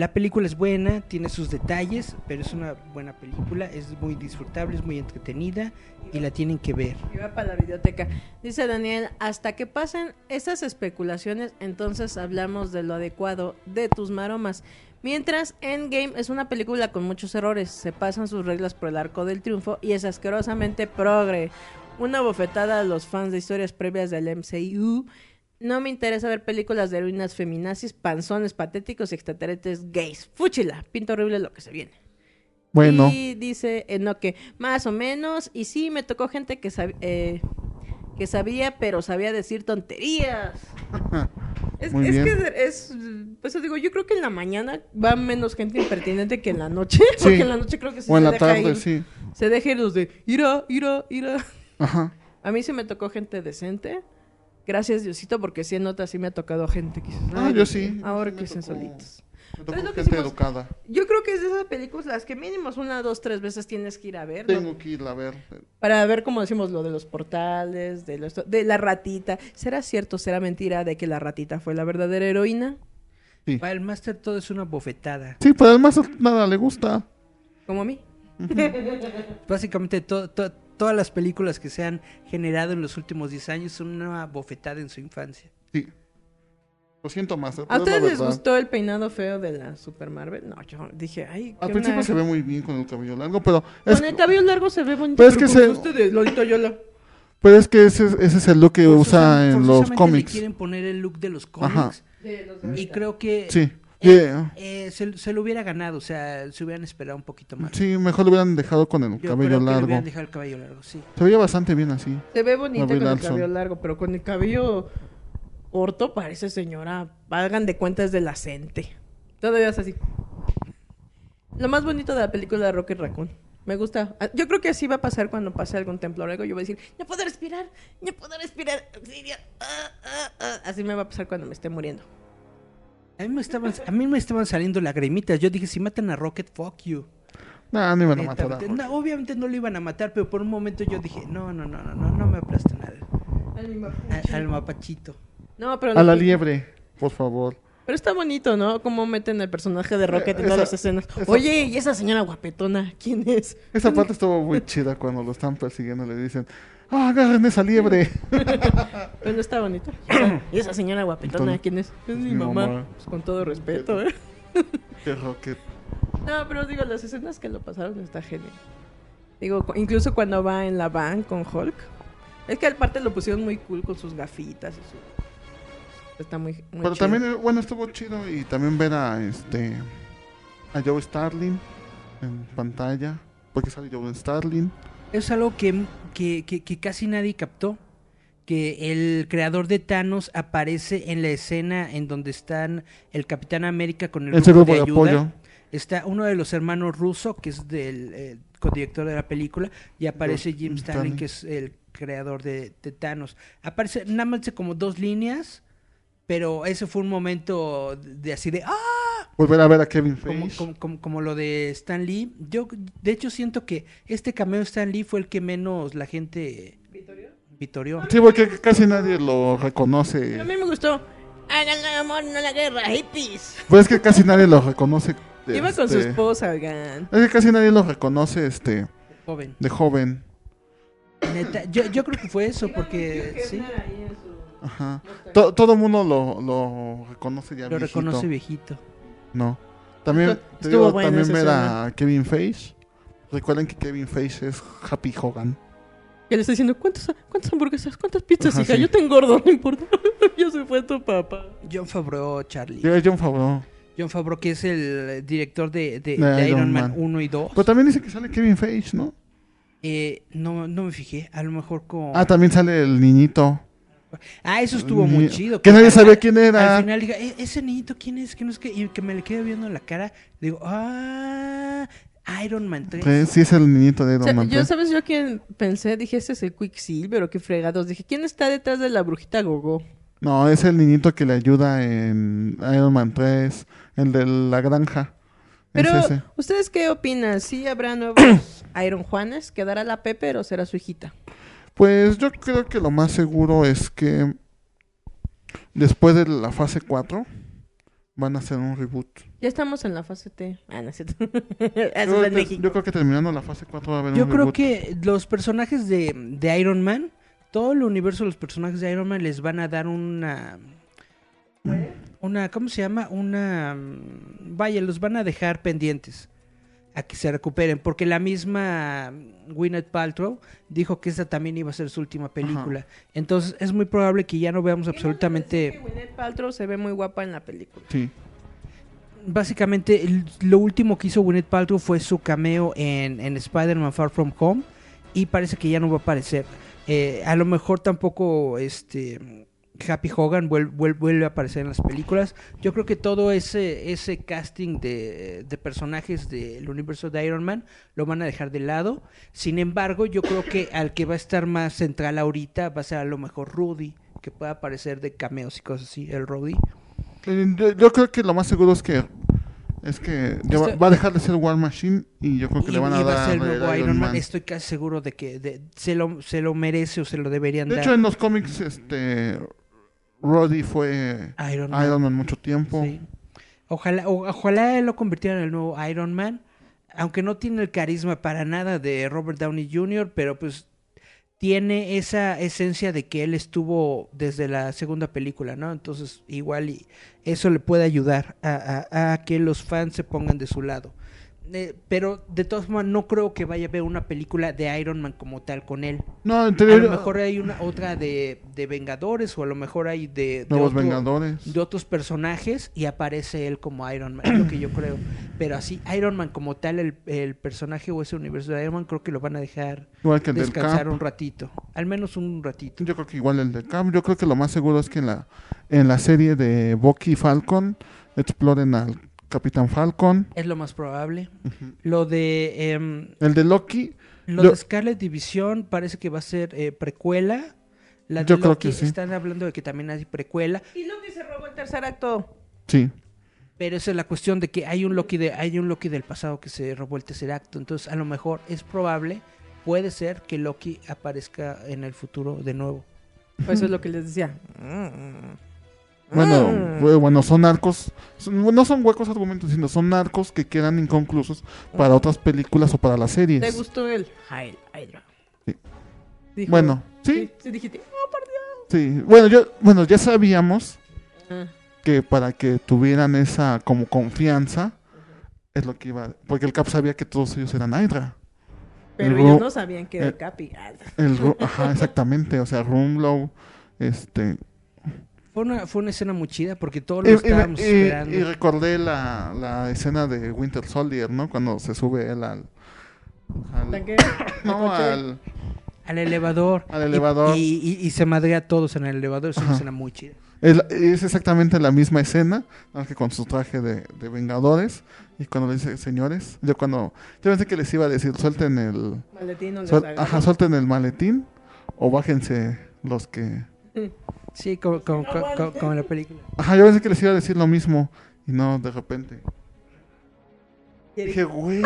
La película es buena, tiene sus detalles, pero es una buena película, es muy disfrutable, es muy entretenida y la tienen que ver. Y para la biblioteca. Dice Daniel, hasta que pasen esas especulaciones, entonces hablamos de lo adecuado de tus maromas. Mientras Endgame es una película con muchos errores, se pasan sus reglas por el arco del triunfo y es asquerosamente progre. Una bofetada a los fans de historias previas del MCU. No me interesa ver películas de heroínas feminazis, panzones patéticos y extraterrestres gays. Fúchila, pinta horrible lo que se viene. Bueno, Y dice Enoque, más o menos. Y sí, me tocó gente que, sab- eh, que sabía, pero sabía decir tonterías. [LAUGHS] Es, Muy es bien. que es, pues digo, yo creo que en la mañana va menos gente impertinente que en la noche. [LAUGHS] Sí. Porque en la noche creo que sí o en se la deja tarde, ir, sí. Se deja ir los de ira, ira, ira. Ajá. A mí sí me tocó gente decente. Gracias, Diosito, porque sí en otras sí me ha tocado gente que Ah, "Ay, yo sí. Ahora Sí que tocó. solitos. Me tocó gente educada. Yo creo que es de esas películas las que mínimos una, dos, tres veces tienes que ir a ver. ¿no? Tengo que ir a ver. Para ver, como decimos, lo de los portales, de, los- de la ratita. ¿Será cierto, será mentira de que la ratita fue la verdadera heroína? Sí. Para el máster todo es una bofetada. Sí, pero además nada le gusta. Como a mí. [LAUGHS] Básicamente to- to- todas las películas que se han generado en los últimos 10 años son una bofetada en su infancia. Sí. Lo siento más. ¿A ustedes les gustó el peinado feo de la Super Marvel? No, yo dije, ay, Al qué principio una- se ve muy bien con el cabello largo, pero es, Con el cabello largo se ve bonito. Pero es que se- ustedes, Lolita Yola. pero es que ese, ese es el look que usa Forzosamente- en los forzosamente le cómics. quieren poner el look de los Ajá. cómics. Y creo que Sí. Yeah. eh, se, se lo hubiera ganado, o sea, se hubieran esperado un poquito más. Sí, mejor lo hubieran dejado con el Yo creo cabello que largo. hubieran dejado el cabello largo, sí. Se veía bastante bien así. Se ve bonita Brie con el cabello largo, pero con el cabello corto parece señora. Hagan de cuentas de la cente. Todavía es así. Lo más bonito de la película de Rocket Raccoon. Me gusta. Ah, Yo creo que así va a pasar cuando pase algún templo o algo. Yo voy a decir, no puedo respirar, no puedo respirar, ah, ah". Así me va a pasar cuando me esté muriendo. A mí me estaban, a mí me estaban saliendo lagrimitas. Yo dije, si matan a Rocket, fuck you. No, no iban a matar a no, obviamente no lo iban a matar, pero por un momento yo dije, no, no, no, no, no, no me aplastan al, al mapachito. No, pero, A la liebre, por favor. pero está bonito, ¿no? Cómo meten el personaje de Rocket en Eh, todas las escenas. esa- Oye, ¿y esa señora guapetona? ¿Quién es? Esa parte estuvo muy chida cuando lo están persiguiendo. Le dicen, ah, agarren esa liebre. [LAUGHS] Pero no está bonito. Y esa- ¿Y esa señora guapetona quién es? Es mi mi mamá. mamá. Pues con todo respeto, ¿eh? [LAUGHS] Que Rocket. No, pero digo, las escenas que lo pasaron está genial. Digo, incluso cuando va en la van con Hulk. Es que aparte lo pusieron muy cool con sus gafitas y su... Está muy, muy Pero chido. también, eh, bueno, estuvo chido. Y también ver a este. A Joe Starling en pantalla. Porque sale Joe Starling. Es algo que, que, que- que casi nadie captó. Que el creador de Thanos aparece en la escena en donde están el Capitán América con el, grupo, de, ayuda. apoyo. Está uno de los hermanos ruso, que es del eh, codirector de la película, y aparece Jim Stanley. Que es el creador de, de Thanos. Aparece nada más como dos líneas, pero ese fue un momento de así de ¡ah! Volver a ver a Kevin como, Feige. como, como- como lo de Stan Lee. Yo, de hecho, siento que este cameo de Stan Lee fue el que menos la gente vitorió. Sí, porque casi nadie lo reconoce. A mí me gustó. Hagan el amor, no la guerra, hippies. Pues es que casi nadie lo reconoce. Iba con su este, esposa, oigan. Es que casi nadie lo reconoce este Joven. de joven. Neta, yo, yo creo que fue eso, porque sí, Ajá. To- todo el mundo lo, lo reconoce ya lo viejito. reconoce viejito. No. También, te estuvo digo, buena también esa ver a Kevin Feige. Recuerden que Kevin Feige es Happy Hogan. Que le está diciendo, ¿cuántas, cuántas hamburguesas, cuántas pizzas, Ajá, hija? sí. Yo te engordo, no importa. [LAUGHS] ya se fue tu papá. John Favreau, Charlie. John Favreau. John Favreau, que es el director de, de- De de Iron, Iron Man Man. 1 y 2. Pero también dice que sale Kevin Feige, ¿no? Eh, no, no me fijé, a lo mejor con... Ah, también sale el niñito. Ah, eso estuvo muy chido. Que nadie al- sabía quién era. Al final diga, "Eh, ese niñito, ¿quién es? Que no es que... Y que me le quede viendo en la cara. Digo, ah, Iron Man 3. Sí, sí es el niñito de O Iron sea, Man yo, 3. ¿sabes yo quién pensé? Dije, este es el Quicksilver o qué fregados. Dije, ¿quién está detrás de la brujita Gogo? No, es el niñito que le ayuda en Iron Man 3. El de la granja. Pero, Es ese. ¿ustedes qué opinan? ¿Sí habrá nuevos [COUGHS] Iron Juanes? ¿Quedará la Pepper o será su hijita? Pues yo creo que lo más seguro es que después de la fase 4 van a hacer un reboot. Ya estamos en la fase T. Ah, no es cierto. [LAUGHS] Yo creo, en que, México. yo creo que terminando la fase 4 va a haber Yo un creo reboot. que los personajes de, de Iron Man, todo el universo de los personajes de Iron Man les van a dar una... Una, ¿cómo se llama? Una... mm, Vaya, los van a dejar pendientes a que se recuperen, porque la misma Gwyneth Paltrow dijo que esta también iba a ser su última película. Entonces es muy probable que ya no veamos absolutamente... Gwyneth Paltrow se ve muy guapa en la película. Sí. Básicamente, el- lo último que hizo Gwyneth Paltrow fue su cameo en, en Spider-Man Far From Home y parece que ya no va a aparecer. Eh, a lo mejor tampoco este Happy Hogan vuel- vuel- vuelve, a aparecer en las películas. Yo creo que todo ese, ese casting de, de personajes del universo de Iron Man lo van a dejar de lado. Sin embargo, yo creo que al que va a estar más central ahorita va a ser a lo mejor Rudy, que pueda aparecer de cameos y cosas así, el Rudy. Eh, Yo, yo creo que lo más seguro es que es que ya va, Esto- va a dejar de ser War Machine y yo creo que y, le van a y va dar a ser nuevo Iron Man. Man. Estoy casi seguro de que de- se, lo, se lo merece o se lo deberían De dar. hecho en los cómics este Roddy fue Iron Iron Man. Mucho tiempo. Sí. Ojalá, o- ojalá él lo convirtiera en el nuevo Iron Man. Aunque no tiene el carisma para nada de Robert Downey Jr., pero pues tiene esa esencia de que él estuvo desde la segunda película, ¿no? Entonces igual y eso le puede ayudar a, a- a que los fans se pongan de su lado. Eh, pero de todas formas no creo que vaya a haber una película de Iron Man como tal con él. No, en A lo mejor hay una otra de, de Vengadores o a lo mejor hay de, de Nuevos otro- Vengadores. de otros personajes y aparece él como Iron Man, es lo que yo creo. Pero así, Iron Man como tal, el, el personaje o ese universo de Iron Man, creo que lo van a dejar Igual que el del descansar un ratito. Al menos un ratito. Yo creo que igual el de Cap. Yo creo que lo más seguro es que en la en la serie de Bucky Falcon exploren al Capitán Falcon. Es lo más probable. Lo de em, El de Loki. lo de Scarlet División parece que va a ser eh, precuela. La de Yo creo Loki que sí. están hablando de que también hay precuela. Y Loki se robó el tercer acto. Sí. Pero esa es la cuestión de que hay un Loki de hay un Loki del pasado que se robó el tercer acto, entonces a lo mejor es probable, puede ser que Loki aparezca en el futuro de nuevo. Pues eso es lo que les decía. Bueno, Mm. bu- bueno, son arcos, son- no son huecos argumentos, sino son arcos que quedan inconclusos para otras películas o para las series. ¿Te gustó el Hail Hydra? Sí. Dijo- Bueno, sí, Sí, dijiste, oh, por Dios. sí. Bueno, yo, bueno, ya sabíamos Ah, que para que tuvieran esa como confianza es lo que iba, porque el Cap sabía que todos ellos eran Hydra. pero El ellos no sabían que era eh, el Capi. Ah, El, Ru- ajá, exactamente, o sea, Rumlow, este, Fue una fue una escena muy chida porque todos lo y- estábamos y- esperando. y recordé la, la escena de Winter Soldier, ¿no? Cuando se sube él al, al- ¿Tanque? [COUGHS] no, al, al elevador. al elevador. Y, y- y se madrea a todos en el elevador, es una Ajá. escena muy chida. Es, es exactamente la misma escena, más que con su traje de, de Vengadores. Y cuando le dice, señores, yo cuando. Yo pensé que les iba a decir, suelten el. Maletín suel- ajá, suelten el maletín. O bájense los que. [LAUGHS] Sí, como, como- como- como- como en la película. Ajá, yo pensé que les iba a decir lo mismo. Y no, de repente. Dije, güey.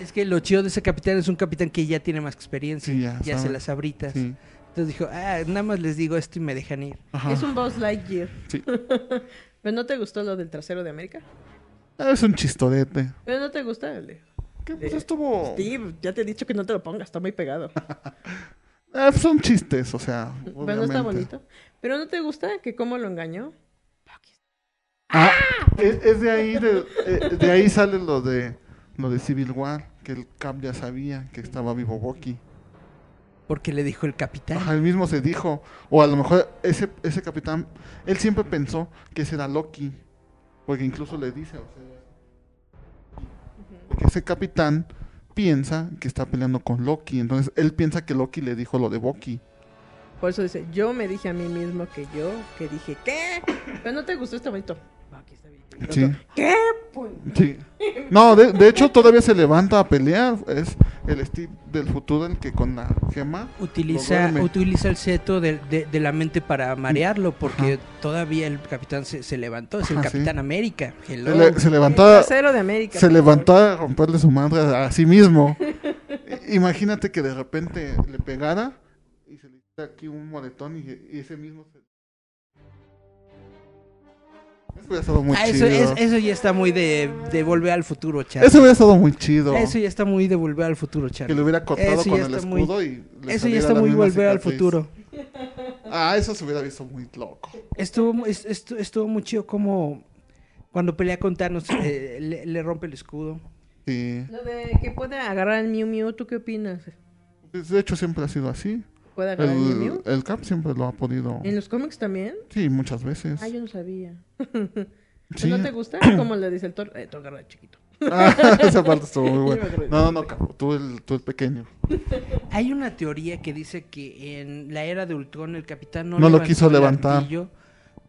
Es que lo chido de ese capitán es un capitán que ya tiene más experiencia, Sí, ya se las abritas. Sí. Entonces dijo, ah, nada más les digo esto y me dejan ir. Ajá. Es un Boss Lightyear. Sí. [LAUGHS] ¿Pero no te gustó lo del trasero de América? Ah, Es un chistorete. ¿Pero no te gusta el de Que pues estuvo. Steve? Ya te he dicho que no te lo pongas, está muy pegado. [LAUGHS] Ah, son chistes, o sea. Pero no está obviamente. bonito. ¿Pero no te gusta que cómo lo engañó? Ah, es, es de ahí, de, eh, de ahí sale lo de lo de Civil War, que el Cap ya sabía que estaba vivo Bucky. Porque le dijo el capitán. Ajá, él mismo se dijo, o a lo mejor ese ese capitán, él siempre pensó que ese era Loki, porque incluso le dice, o sea, porque ese capitán piensa que está peleando con Loki, entonces él piensa que Loki le dijo lo de Bucky. Por eso dice, yo me dije a mí mismo que yo, que dije, ¿qué? Pero no te gustó este bonito. Aquí está bien. Y el Sí. ¿Qué? Pues, Sí. No, de, de hecho todavía se levanta a pelear. Es, el Steve del futuro, el que con la gema Utiliza, utiliza el seto de, de- de la mente para marearlo, porque todavía el capitán se, se levantó, es el Ajá, sí. capitán América. Hello. Se, se trasero de América. se levantó a romperle su madre a sí mismo. [LAUGHS] Imagínate que de repente le pegara y se le hiciera aquí un moretón y, y ese mismo se... hubiera estado muy Ah, eso, chido. es- eso ya está muy de, de volver al futuro, Charlie. Eso hubiera estado muy chido. Eso ya está muy de volver al futuro, Que Charlie. le hubiera cortado Eso con ya el está muy- escudo y le Eso ya está muy volver al cicatriz. futuro. Ah, eso se hubiera visto muy loco. Estuvo, mu- es- estu- estuvo muy chido como cuando pelea con Thanos eh, le, le rompe el escudo. Sí. Lo de que puede agarrar el Mew Mew, ¿tú qué opinas? De hecho, siempre ha sido así. ¿Puede agarrar el, El, el Cap siempre lo ha podido. ¿En los cómics también? Sí, muchas veces. Ah, yo no sabía. [LAUGHS] Sí. ¿No te gusta? [CLEARS THROAT] ¿Cómo le dice el Thor? Eh, Thor agarra chiquito. Ah, [LAUGHS] esa parte estuvo muy buena. [LAUGHS] No, no, no, cabrón. Tú el, tú el pequeño. Hay una teoría que dice que en la era de Ultron el capitán no, No lo quiso levantar.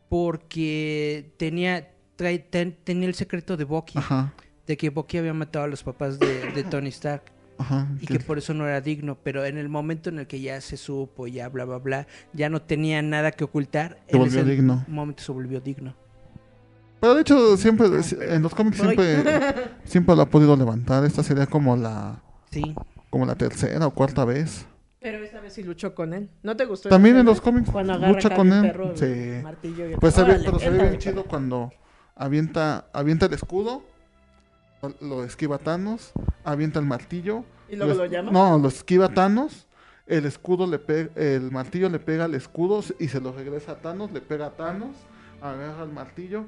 porque tenía trae- ten- tenía el secreto de Bucky, Ajá. de que Bucky había matado a los papás de, de Tony Stark Ajá. y que por eso no era digno, pero en el momento en el que ya se supo, ya bla bla bla, ya no tenía nada que ocultar, Se volvió digno. momento se volvió digno. Pero de hecho, siempre, en los cómics siempre, [LAUGHS] siempre lo ha podido levantar. Esta sería como la, Sí. como la tercera o cuarta vez. Pero esta vez sí luchó con él. ¿No te gustó? También en los cómics lucha con él. perro, Sí. martillo y el- Pues se ve, pero se ve bien chido cuando avienta, avienta el escudo, lo esquiva Thanos, avienta el martillo. ¿Y luego es- lo llama? No, lo esquiva Thanos, el escudo le pega, el martillo le pega al escudo y se lo regresa a Thanos, le pega a Thanos, agarra el martillo,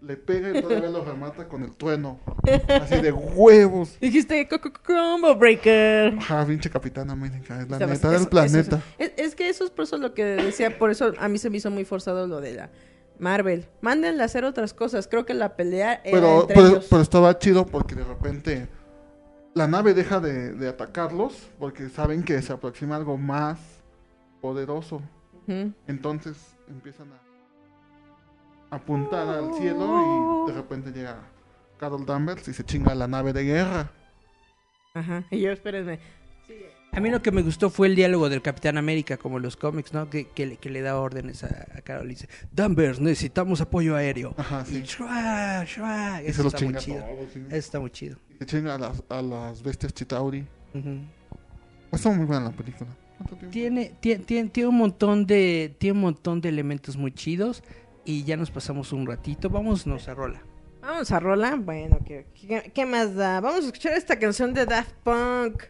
le pega y todavía lo remata con el trueno. Así de huevos. Dijiste co- co- Combo Breaker. Ajá, pinche Capitán América, es la neta del planeta. eso- es, es que eso es por eso lo que decía, por eso a mí se me hizo muy forzado lo de la Marvel. Mándenle a hacer otras cosas. Creo que la pelea era Pero, entre pero, ellos. pero estaba chido porque de repente la nave deja de, de atacarlos porque saben que se aproxima algo más poderoso. Entonces empiezan a apuntar al cielo y de repente llega Carol Danvers y se chinga la nave de guerra. Ajá. Y yo, espérenme. A mí lo que me gustó fue el diálogo del Capitán América, como en los cómics, ¿no? Que, que, le, que le da órdenes a, a Carol y dice, Danvers, necesitamos apoyo aéreo. Ajá, Y sí. shua, shua. Y se Eso los está muy chinga chido. todos, sí. Eso está muy chido. Y se chinga a las, a las bestias Chitauri. Ujú. Está muy buena la película. Tiene, tiene, tiene, tiene un montón de, tiene un montón de elementos muy chidos y ya nos pasamos un ratito. Vámonos a rola. Vamos a Rola. Bueno, ¿qué, qué, qué más da? Vamos a escuchar esta canción de Daft Punk.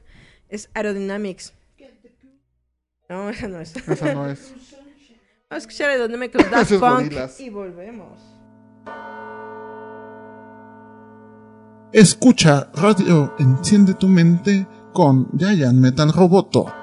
Es Aerodynamics. No, [LAUGHS] esa no es. Esa no es. Vamos a escuchar Aerodynamics Daft Punk gorilas. y volvemos. Escucha Radio Enciende tu Mente con Giant Metal Roboto.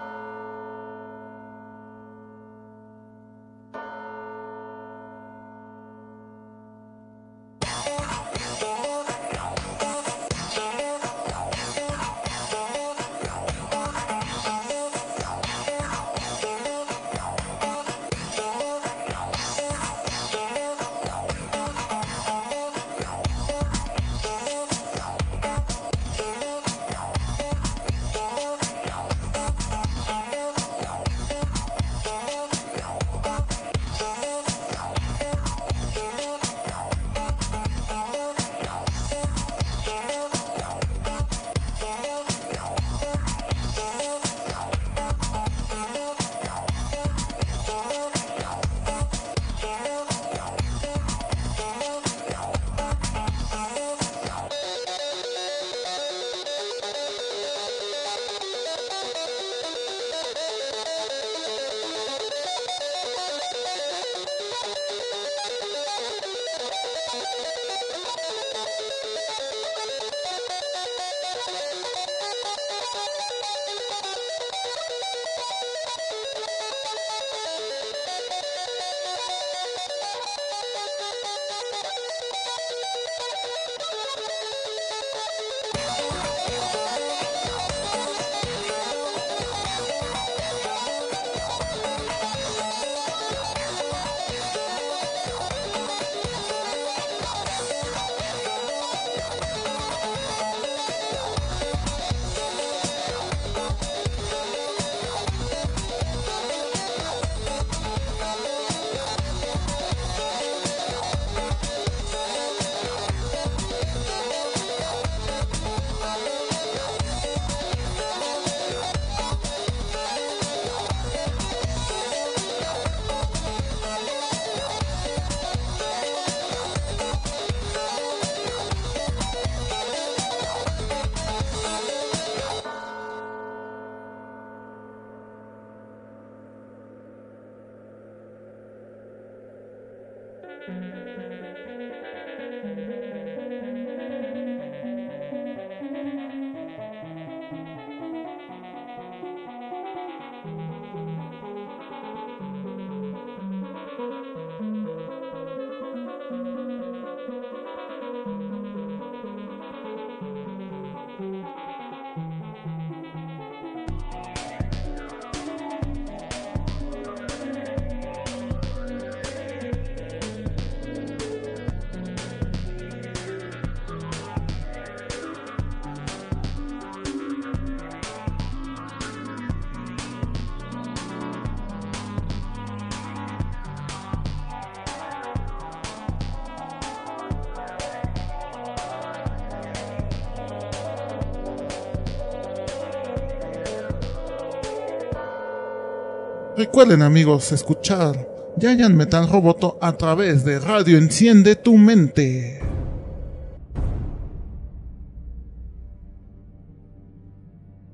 Recuerden amigos escuchar Giant Metal Roboto a través de Radio Enciende tu Mente.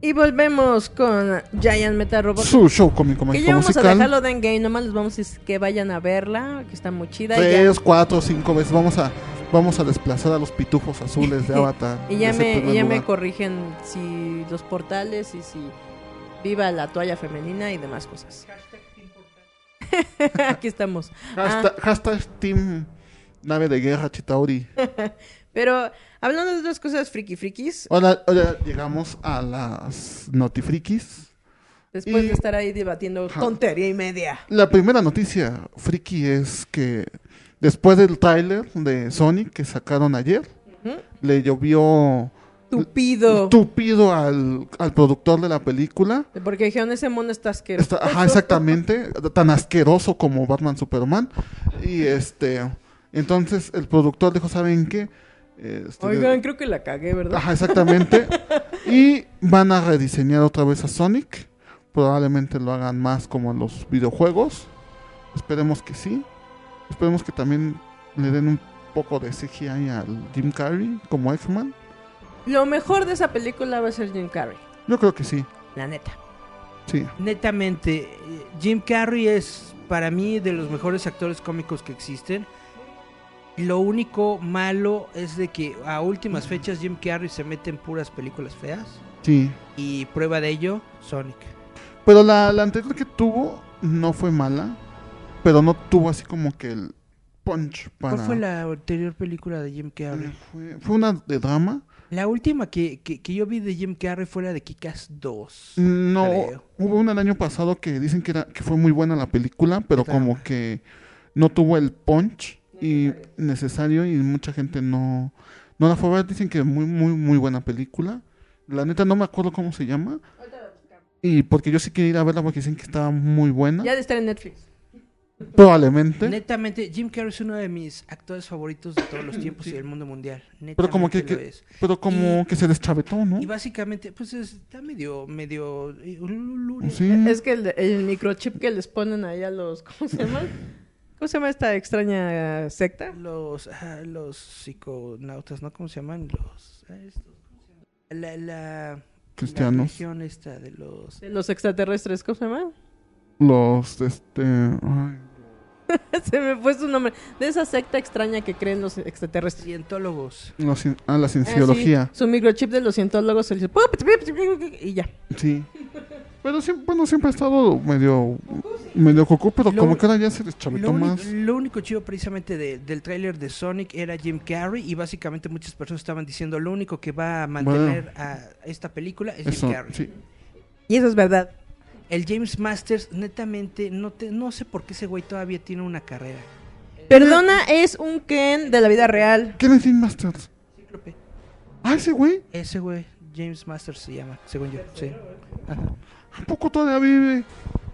Y volvemos con Giant Metal Robot. Su show cómico Que ya vamos a musical. dejarlo de Endgame, nomás les vamos a decir que vayan a verla, que está muy chida. ya- Tres, cuatro, cinco veces. Vamos a, vamos a desplazar a los pitufos azules de [LAUGHS] Avatar. Y ya me, ya me corrigen si los portales y si viva la toalla femenina y demás cosas. [LAUGHS] Aquí estamos. Ah, Hashtag, Team Nave de Guerra Chitauri. [LAUGHS] pero hablando de otras cosas friki frikis, Ahora, ahora llegamos a las notifrikis. después Y- de estar ahí debatiendo Ajá. tontería y media. La primera noticia friki es que después del tráiler de Sonic que sacaron ayer, le llovió Tupido. tupido al, al productor de la película. Porque dijeron, ese mono está asqueroso. Está- ajá, exactamente, tan asqueroso como Batman Superman. Y este, entonces el productor dijo, ¿saben qué? Este, Oigan, creo que la cagué, ¿verdad? Ajá, exactamente. [LAUGHS] y van a rediseñar otra vez a Sonic. Probablemente lo hagan más como en los videojuegos. Esperemos que sí. Esperemos que también le den un poco de CGI al Jim Carrey como X-Man. Lo mejor de esa película va a ser Jim Carrey, Yo creo que sí. la neta. Sí. Netamente, eh, Jim Carrey es para mí de los mejores actores cómicos que existen. Lo único malo es de que a últimas fechas Jim Carrey se mete en puras películas feas. Sí. Y prueba de ello, Sonic. Pero la, la anterior que tuvo no fue mala. Pero no tuvo así como que el punch para... ¿Cuál fue la anterior película de Jim Carrey? Fue, fue una de drama. La última que, que, que yo vi de Jim Carrey fue la de Kikas 2. No, creo. hubo una el año pasado que dicen que, era, que fue muy buena la película, pero como que no tuvo el punch y necesario y mucha gente no, no la fue a ver. Dicen que muy, muy, muy buena película. La neta no me acuerdo cómo se llama. Y porque yo sí quería ir a verla porque dicen que estaba muy buena. Ya de estar en Netflix. Probablemente. Netamente, Jim Carrey es uno de mis actores favoritos de todos los tiempos y del mundo mundial. Pero como que, Netamente que- es. pero como Y- que se deschavetó, ¿no? Y básicamente, pues es- está medio, medio... eh. Sí. Es que el, el microchip que les ponen ahí a los... ¿Cómo se llama? ¿Cómo se llama esta extraña secta? Los, ah, los psiconautas, ¿no? ¿Cómo se llaman? Los... ah, estos, ¿cómo se llama? La, la, la Cristianos. religión esta de los... De los extraterrestres, ¿cómo se llama? Los, este... ay, [LAUGHS] se me fue su nombre. De esa secta extraña que creen los extraterrestres. Cientólogos. los ah, la Ah, sí, cienciología. Su microchip de los cientólogos se dice... Y ya. Sí. Pero siempre, bueno, siempre ha estado medio, medio cocó, pero Lo- como que ahora ya se Lo, deschavetó único- más. lo único chido precisamente de- del tráiler de Sonic era Jim Carrey y básicamente muchas personas estaban diciendo lo único que va a mantener a esta película es Eso, Jim Carrey. sí. Y eso es verdad. El James Masters, netamente, no, te, no sé por qué ese güey todavía tiene una carrera. Perdona, es un Ken de la vida real. ¿Quién es Jim Masters? Cíclope. Ah, ese güey. Ese güey, James Masters se llama, según yo. Sí. Ajá. ¿A poco todavía vive?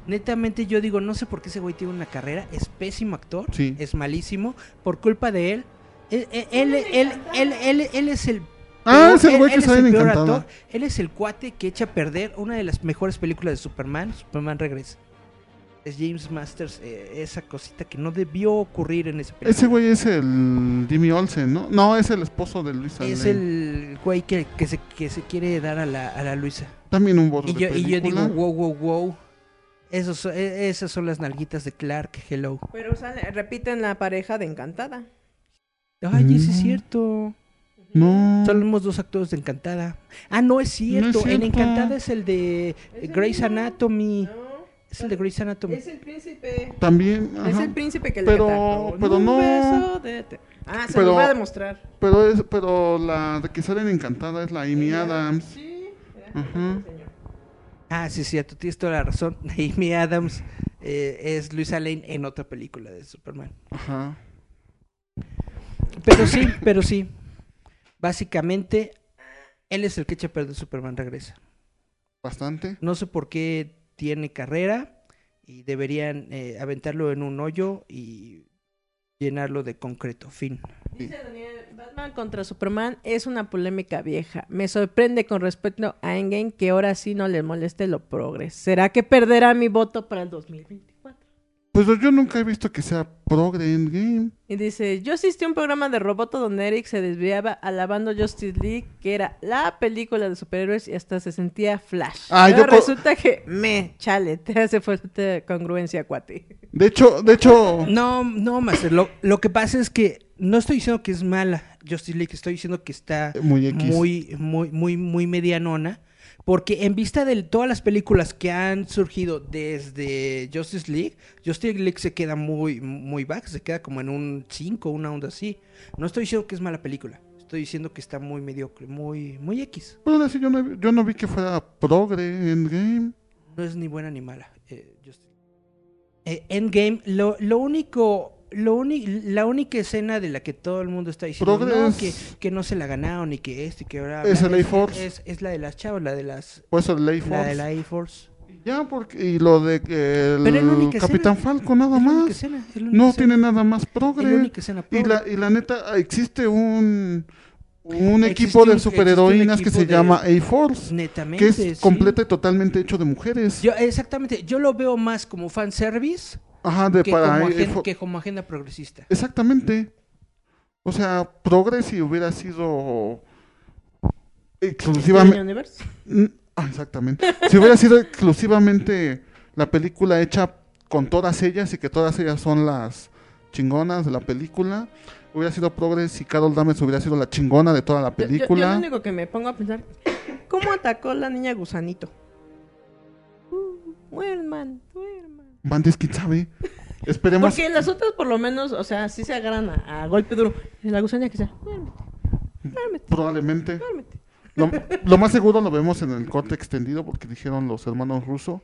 Netamente yo digo, no sé por qué ese güey tiene una carrera, es pésimo actor, Sí. es malísimo, por culpa de él. Él, él, él, él, él, él- él es el... Ah, peor- es el él- güey que sale el en peor Encantada. actor, Él es el cuate que echa a perder una de las mejores películas de Superman, Superman regresa. Es James Masters, eh, esa cosita que no debió ocurrir en esa película. Ese güey es el Jimmy Olsen, ¿no? No, es el esposo de Luisa es Lane. el güey que, que, se, que se quiere dar a la, a la Luisa. También un borro Y de yo, y yo digo, wow, wow, wow. Esos, son- e- esas son las nalguitas de Clark, hello. Pero sale, repiten la pareja de Encantada. Ay, ese es Mm. cierto. No. Somos dos actores de Encantada. Ah, no es cierto. En cierto. Encantada es el de Es Grey's. Anatomy. No, Es el de Grey's Anatomy. es el príncipe. También, Es el príncipe que Pero- le canta. pero no. beso de te- Ah, se Pero- lo va a demostrar. Pero, es, pero la de que sale en Encantada es la Amy Adams. Sí. Ajá. Ah, sí, es cierto. Tienes toda la razón. [LAUGHS] Amy Adams eh, es Luisa Lane en otra película de Superman. Ajá. Pero sí, pero sí. Básicamente, él es el que echa a perder Superman regresa. Bastante. No sé por qué tiene carrera y deberían eh, aventarlo en un hoyo y llenarlo de concreto. Fin. Dice Daniel, Batman contra Superman es una polémica vieja. Me sorprende con respecto a Endgame que ahora sí no le moleste lo progres. ¿Será que perderá mi voto para el 2024? Pues yo nunca he visto que sea progre en game. Y dice, yo asistí a un programa de Roboto donde Eric se desviaba alabando Justice League, que era la película de superhéroes y hasta se sentía Flash. Ah, Pero yo resulta que, me, chale, te hace falta congruencia, cuate. De hecho, de hecho, No, no, Master. Lo, lo que pasa es que no estoy diciendo que es mala Justice League, estoy diciendo que está Muy muy, muy, muy, muy medianona. Porque en vista de todas las películas que han surgido desde Justice League, Justice League se queda muy, muy baja, se queda como en un 5, una onda así. No estoy diciendo que es mala película, estoy diciendo que está muy mediocre, muy, muy X. pero aún así yo no, yo no vi que fuera progre en game. No es ni buena ni mala. eh, Justice League. Eh, Endgame, lo, lo único, lo la única escena de la que todo el mundo está diciendo no, que, que no se la ganaron y que esto y que ahora Es el es, A-Force. es, es la de las chavas, la de las Por eso el Ley la de Force. la A-Force. Ya, porque. Y lo de que el Capitán escena. Falco, nada más. escena, No escena. tiene nada más progre. Y la, y la neta, existe un. Un Existe equipo de superheroínas que se de- llama A-Force. Que es sí. completo y totalmente hecho de mujeres. Yo, exactamente, yo lo veo más como fanservice Ajá, de que, para. como A- agen- A-Fo- que como agenda progresista. Exactamente. O sea, progre si hubiera sido. Exclusivamente. Universe? Ah, exactamente. Si hubiera sido exclusivamente la película hecha con todas ellas y que todas ellas son las chingonas de la película, hubiera sido Progress y Carol Dames hubiera sido la chingona de toda la Yo- yo- Yo, película. lo único que me pongo a pensar, ¿cómo atacó la niña gusanito? Uh, duerman, duerman. Bandis, quién sabe. Esperemos. Porque las otras por lo menos, o sea, sí se agarran a, a golpe duro. La gusanilla que sea, duérmete, Probablemente. duérmete. Lo, lo más seguro lo vemos en el corte extendido porque dijeron los hermanos rusos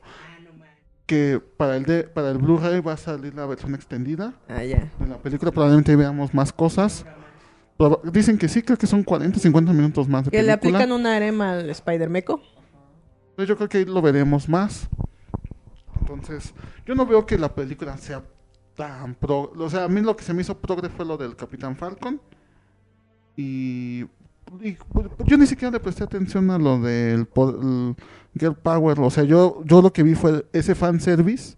que para el de, para el Blu-ray va a salir la versión extendida Ah, ya. de la película. Probablemente veamos más cosas. Proba- Dicen que sí, creo que son 40, 50 minutos más de Que le película. aplican un arema al Spider-Meco. Yo creo que ahí lo veremos más. Entonces, yo no veo que la película sea tan pro... O sea, a mí lo que se me hizo progre fue lo del Capitán Falcon. Y... y, yo ni siquiera le presté atención a lo del Girl Power. O sea, yo, yo lo que vi fue ese fanservice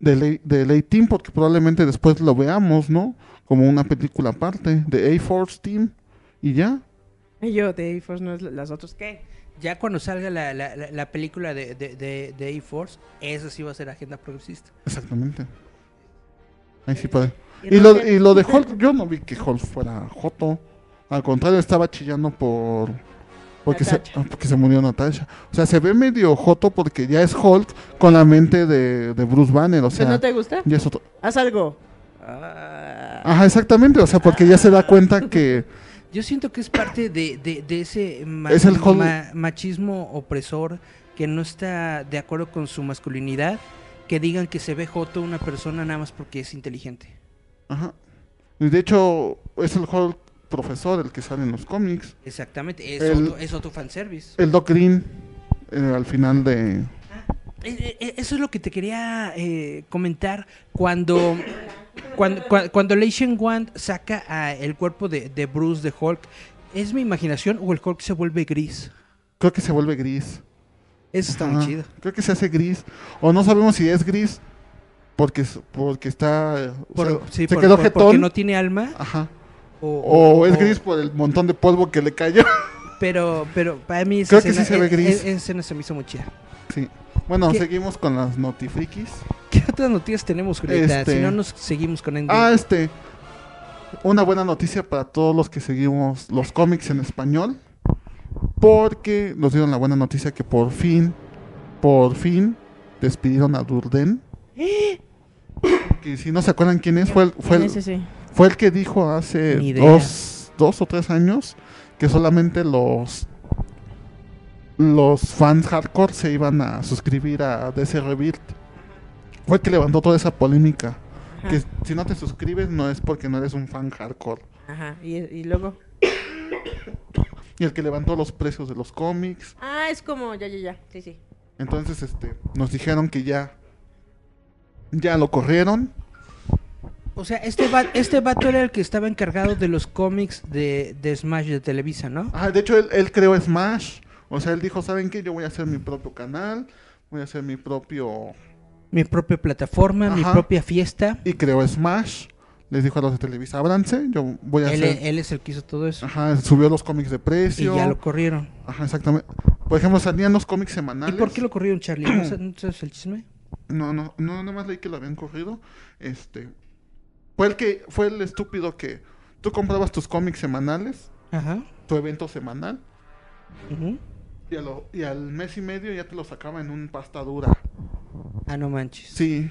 del A- del A-Team, porque probablemente después lo veamos, ¿no? Como una película aparte de A-Force Team. Y ya. Y yo, de A-Force, no es las otras, ¿qué? Ya cuando salga la, la, la- la película de, de, de, de A-Force, eso sí va a ser agenda progresista. Exactamente. Ahí sí puede. Y Y lo, y lo de Hulk, yo no vi que Hulk fuera Joto. Al contrario, estaba chillando por. Porque se, Natasha. ah, porque se murió Natasha. O sea, se ve medio Joto porque ya es Hulk con la mente de, de Bruce Banner. O ¿Pero sea, no te gusta? ya es otro. Haz algo. Ajá, exactamente. O sea, porque ya se da cuenta que. Yo siento que es parte de, de, de ese ma- Es el Hulk- ma- machismo opresor que no está de acuerdo con su masculinidad, que digan que se ve joto una persona nada más porque es inteligente. Ajá. Y de hecho, es el Hulk profesor el que sale en los cómics. Exactamente, es, El- otro, es otro fanservice. El Doc Green, eh, al final de. Eh, eh, Eso es lo que te quería eh, comentar cuando cuando, cua- cuando Lei Shen Wan saca a el cuerpo de, de Bruce de Hulk. ¿Es mi imaginación o el Hulk se vuelve gris? Creo que se vuelve gris. Eso está Ajá. muy chido. Creo que se hace gris. O no sabemos si es gris porque, porque está. eh, o Por- sea, sí, se por- quedó por- jetón. porque no tiene alma. Ajá. O, O es gris por el montón de polvo que le cayó. [LAUGHS] Pero, pero para mí esa Creo que escena, sí se ve e- gris. e- esa escena se me hizo muy chida. sí. Bueno, ¿Qué? seguimos con las notifrikis. ¿Qué otras noticias tenemos, Julieta? Este- Si no nos seguimos con Endgame. Ah, este. Una buena noticia para todos los que seguimos los cómics en español. Porque nos dieron la buena noticia que por fin, por fin, despidieron a Durden. [GASPS] Que si no se acuerdan quién es, fue el, fue el, ese sí. Fue el que dijo hace dos, dos o tres años que solamente los los fans hardcore se iban a suscribir a DC Rebuild. Fue el que levantó toda esa polémica. Ajá. Que si no te suscribes no es porque no eres un fan hardcore. Ajá. Y, y luego. Y el que levantó los precios de los cómics. Ah, es como. Ya, ya, ya. Sí, sí. Entonces este nos dijeron que ya ya lo corrieron. O sea, este, va- este vato era el que estaba encargado de los cómics de, de Smash de Televisa, ¿no? Ajá, de hecho, él, él creó Smash. O sea, él dijo, ¿saben qué? Yo voy a hacer mi propio canal, voy a hacer mi propio... Mi propia plataforma, mi Ajá. propia fiesta. Y creó Smash. Les dijo a los de Televisa, ábranse, yo voy a Él, hacer... él es el que hizo todo eso. Ajá, subió los cómics de Y precio. ya lo corrieron. Ajá, exactamente. Por ejemplo, salían los cómics ¿Y semanales. por qué lo corrieron, Charlie? ¿No sabes- el chisme? No, no, no, nada más leí que lo habían corrido. Este... Fue el que... Fue el estúpido que... Tú comprabas tus cómics semanales, Ajá. tu evento semanal, ujú. Y, a lo- y al mes y medio ya te lo sacaba en un pasta dura. Ah, no manches. Sí.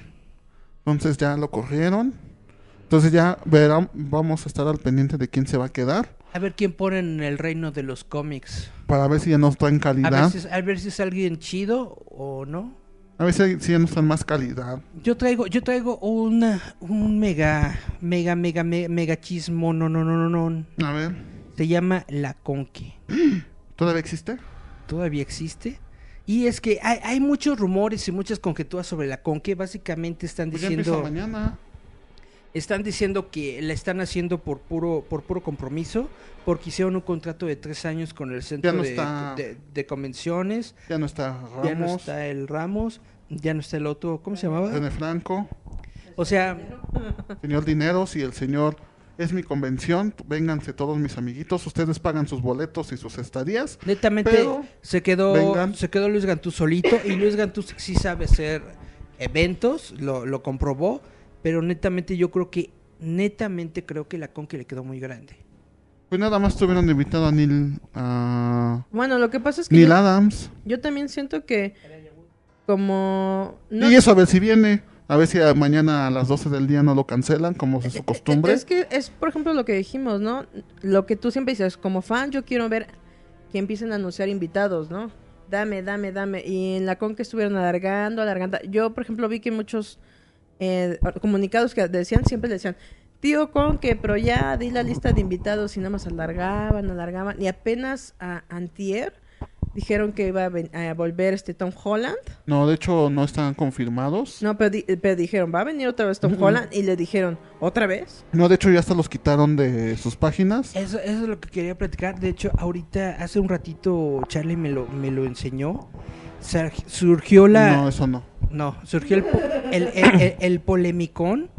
Entonces ya lo corrieron. Entonces ya verán, vamos a estar al pendiente de quién se va a quedar. A ver quién pone en el reino de los cómics. Para ver si ya nos traen A ver, calidad. si, es- a ver si es alguien chido o no. A ver si, si ya nos traen más calidad. Yo traigo, yo traigo una, un mega, mega, mega, me- mega chismo, no, no, no, no, no. A ver. Se llama La Conque. [GASPS] ¿Todavía existe? Todavía existe. Y es que hay, hay muchos rumores y muchas conjeturas sobre La Conque. Básicamente están Pues ya diciendo, mañana. están diciendo que la están haciendo por puro, por puro compromiso, porque hicieron un contrato de tres años con el centro no de, está- de- de convenciones. Ya no está Ramos. Ya no está el Ramos, ya no está el otro, ¿cómo se llamaba? René Franco. O sea, Señor Dineros y el señor... Es mi convención. Vénganse todos mis amiguitos. Ustedes pagan sus boletos y sus estadías. netamente Pero, se quedó vengan. se quedó Luis Gantú solito y Luis Gantú sí sabe hacer eventos, lo, lo comprobó, pero netamente yo creo que netamente creo que la Conque le quedó muy grande. Pues nada más tuvieron invitado a Neil... A... Bueno, lo que pasa es que Neil yo, Adams. yo también siento que como no Y eso a ver si viene. A ver si a- mañana a las 12 del día no lo cancelan, como es su costumbre. Es que es, por ejemplo, lo que dijimos, ¿no? Lo que tú siempre dices, como fan, yo quiero ver que empiecen a anunciar invitados, ¿no? Dame, dame, dame. Y en la con que estuvieron alargando, alargando. Yo, por ejemplo, vi que muchos eh, comunicados que decían, siempre decían, tío con que, pero ya di la lista de invitados y nada más alargaban, alargaban. Y apenas a Antier dijeron que iba a, ven- a volver este Tom Holland. No, de hecho no están confirmados. No, pero, di- pero dijeron, va a venir otra vez Tom Holland. Y le dijeron, ¿otra vez? No, de hecho ya hasta los quitaron de sus páginas. Eso, eso es lo que quería platicar. De hecho, ahorita, hace un ratito, Charlie me lo, me lo enseñó. Surgió la... No, eso no. No, surgió el, po- el, el- el- el polemicón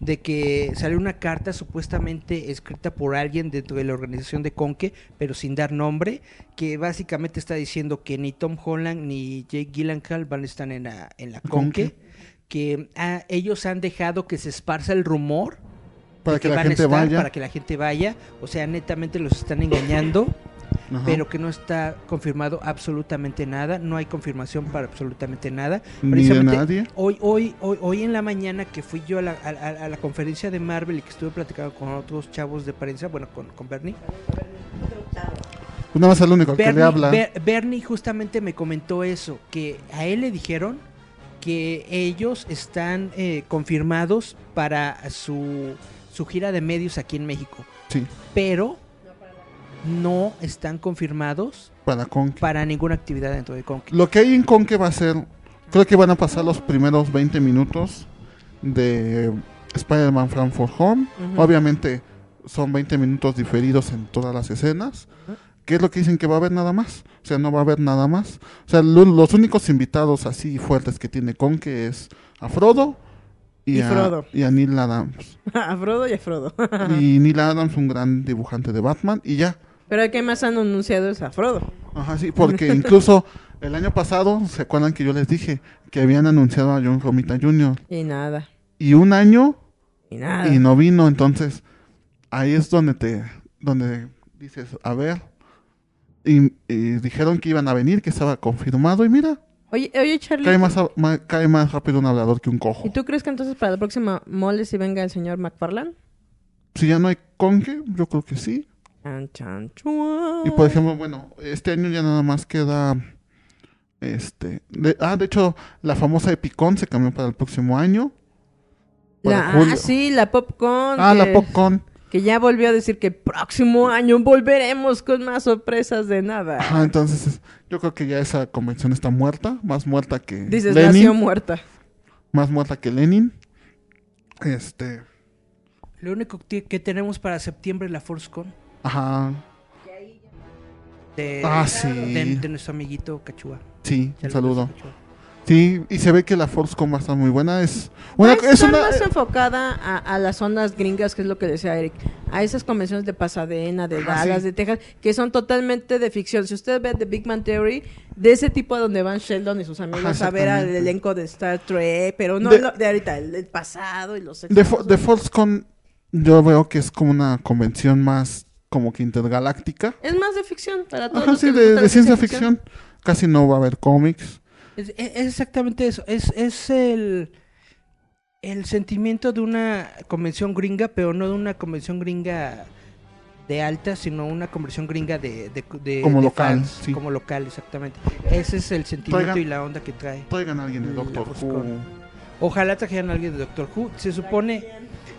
de que salió una carta supuestamente escrita por alguien dentro de la organización de Conque, pero sin dar nombre, que básicamente está diciendo que ni Tom Holland ni Jake Gyllenhaal van a estar en la, en la Conque, que ah, ellos han dejado que se esparza el rumor Para que la van a gente estar, vaya. para que la gente vaya, o sea, netamente los están engañando Ajá. pero que no está confirmado absolutamente nada, no hay confirmación para absolutamente nada. Ni de nadie. Hoy, hoy, hoy, hoy en la mañana que fui yo a la, a, la conferencia de Marvel y que estuve platicando con otros chavos de prensa, bueno, con, con Bernie. Pues nada más el único al que Bernie, le habla. Ber- Bernie justamente me comentó eso, que a él le dijeron que ellos están eh, confirmados para su, su gira de medios aquí en México, Sí, pero no están confirmados para Conque. para ninguna actividad dentro de Conque. Lo que hay en Conque va a ser, creo que van a pasar los primeros 20 minutos de Spider-Man From For Home. Obviamente son 20 minutos diferidos en todas las escenas. ¿Qué es lo que dicen que va a haber nada más? O sea, no va a haber nada más. O sea, lo- los únicos invitados así fuertes que tiene Conque es a Frodo y, Y a, Frodo. y a Neil Adams. [LAUGHS] a Frodo y a Frodo. y Neil Adams, un gran dibujante de Batman, y ya. Pero el que más han anunciado es a Frodo. Ajá, sí, porque incluso el año pasado, ¿se acuerdan que yo les dije que habían anunciado a John Romita Jr.? Y nada. Y un año Y nada. y no vino, entonces ahí es donde te, donde dices, a ver, y, y dijeron que iban a venir, que estaba confirmado, y mira, Oye, oye, Charlie. cae más, a- ma- cae más rápido un hablador que un ¿Y cojo. tú crees que entonces para la próxima mole si venga el señor McFarlane? Si ya no hay conque, yo creo que sí. Chan, chan, chuan. Y por ejemplo, bueno, este año ya nada más queda. Este. de- ah, de hecho, la famosa Epicon se cambió para el próximo año. La, ah, sí, la Popcorn. Ah, que, la Popcon. Que ya volvió a decir que el próximo año volveremos con más sorpresas de nada. Ajá, entonces es- yo creo que ya esa convención está muerta. Más muerta que Dices, Lenin. nació muerta. Más muerta que Lenin. Este. Lo único que, que tenemos para septiembre es la ForceCon Ajá. de, Ah, sí. de, de nuestro amiguito Cachua. Sí, un saludo. Sí, y se ve que la ForceCon va a estar muy buena. Es una, Va a es una, más enfocada a, a las zonas gringas, que es lo que decía Eric. A esas convenciones de Pasadena, de Ajá, Dallas, sí. de Texas, que son totalmente de ficción. Si usted ve The Big Man Theory, de ese tipo a donde van Sheldon y sus amigos Ajá, a ver al elenco de Star Trek, pero no De- lo- de ahorita, el, el pasado y los de, de ForceCon yo veo que es como una convención más como que intergaláctica. Es más de ficción para todos. Ajá, los sí, que de, ciencia ficción. Casi no va a haber cómics. Es, es- exactamente eso. Es, es el, el sentimiento de una convención gringa, pero no de una convención gringa de alta, sino una convención gringa de, de, de- Como de local, fans, sí. Como local, exactamente. Ese es el sentimiento Traigan- y la onda que trae. Traigan a alguien de Doctor Who. Ojalá trajeran a alguien de Doctor Who. Se supone,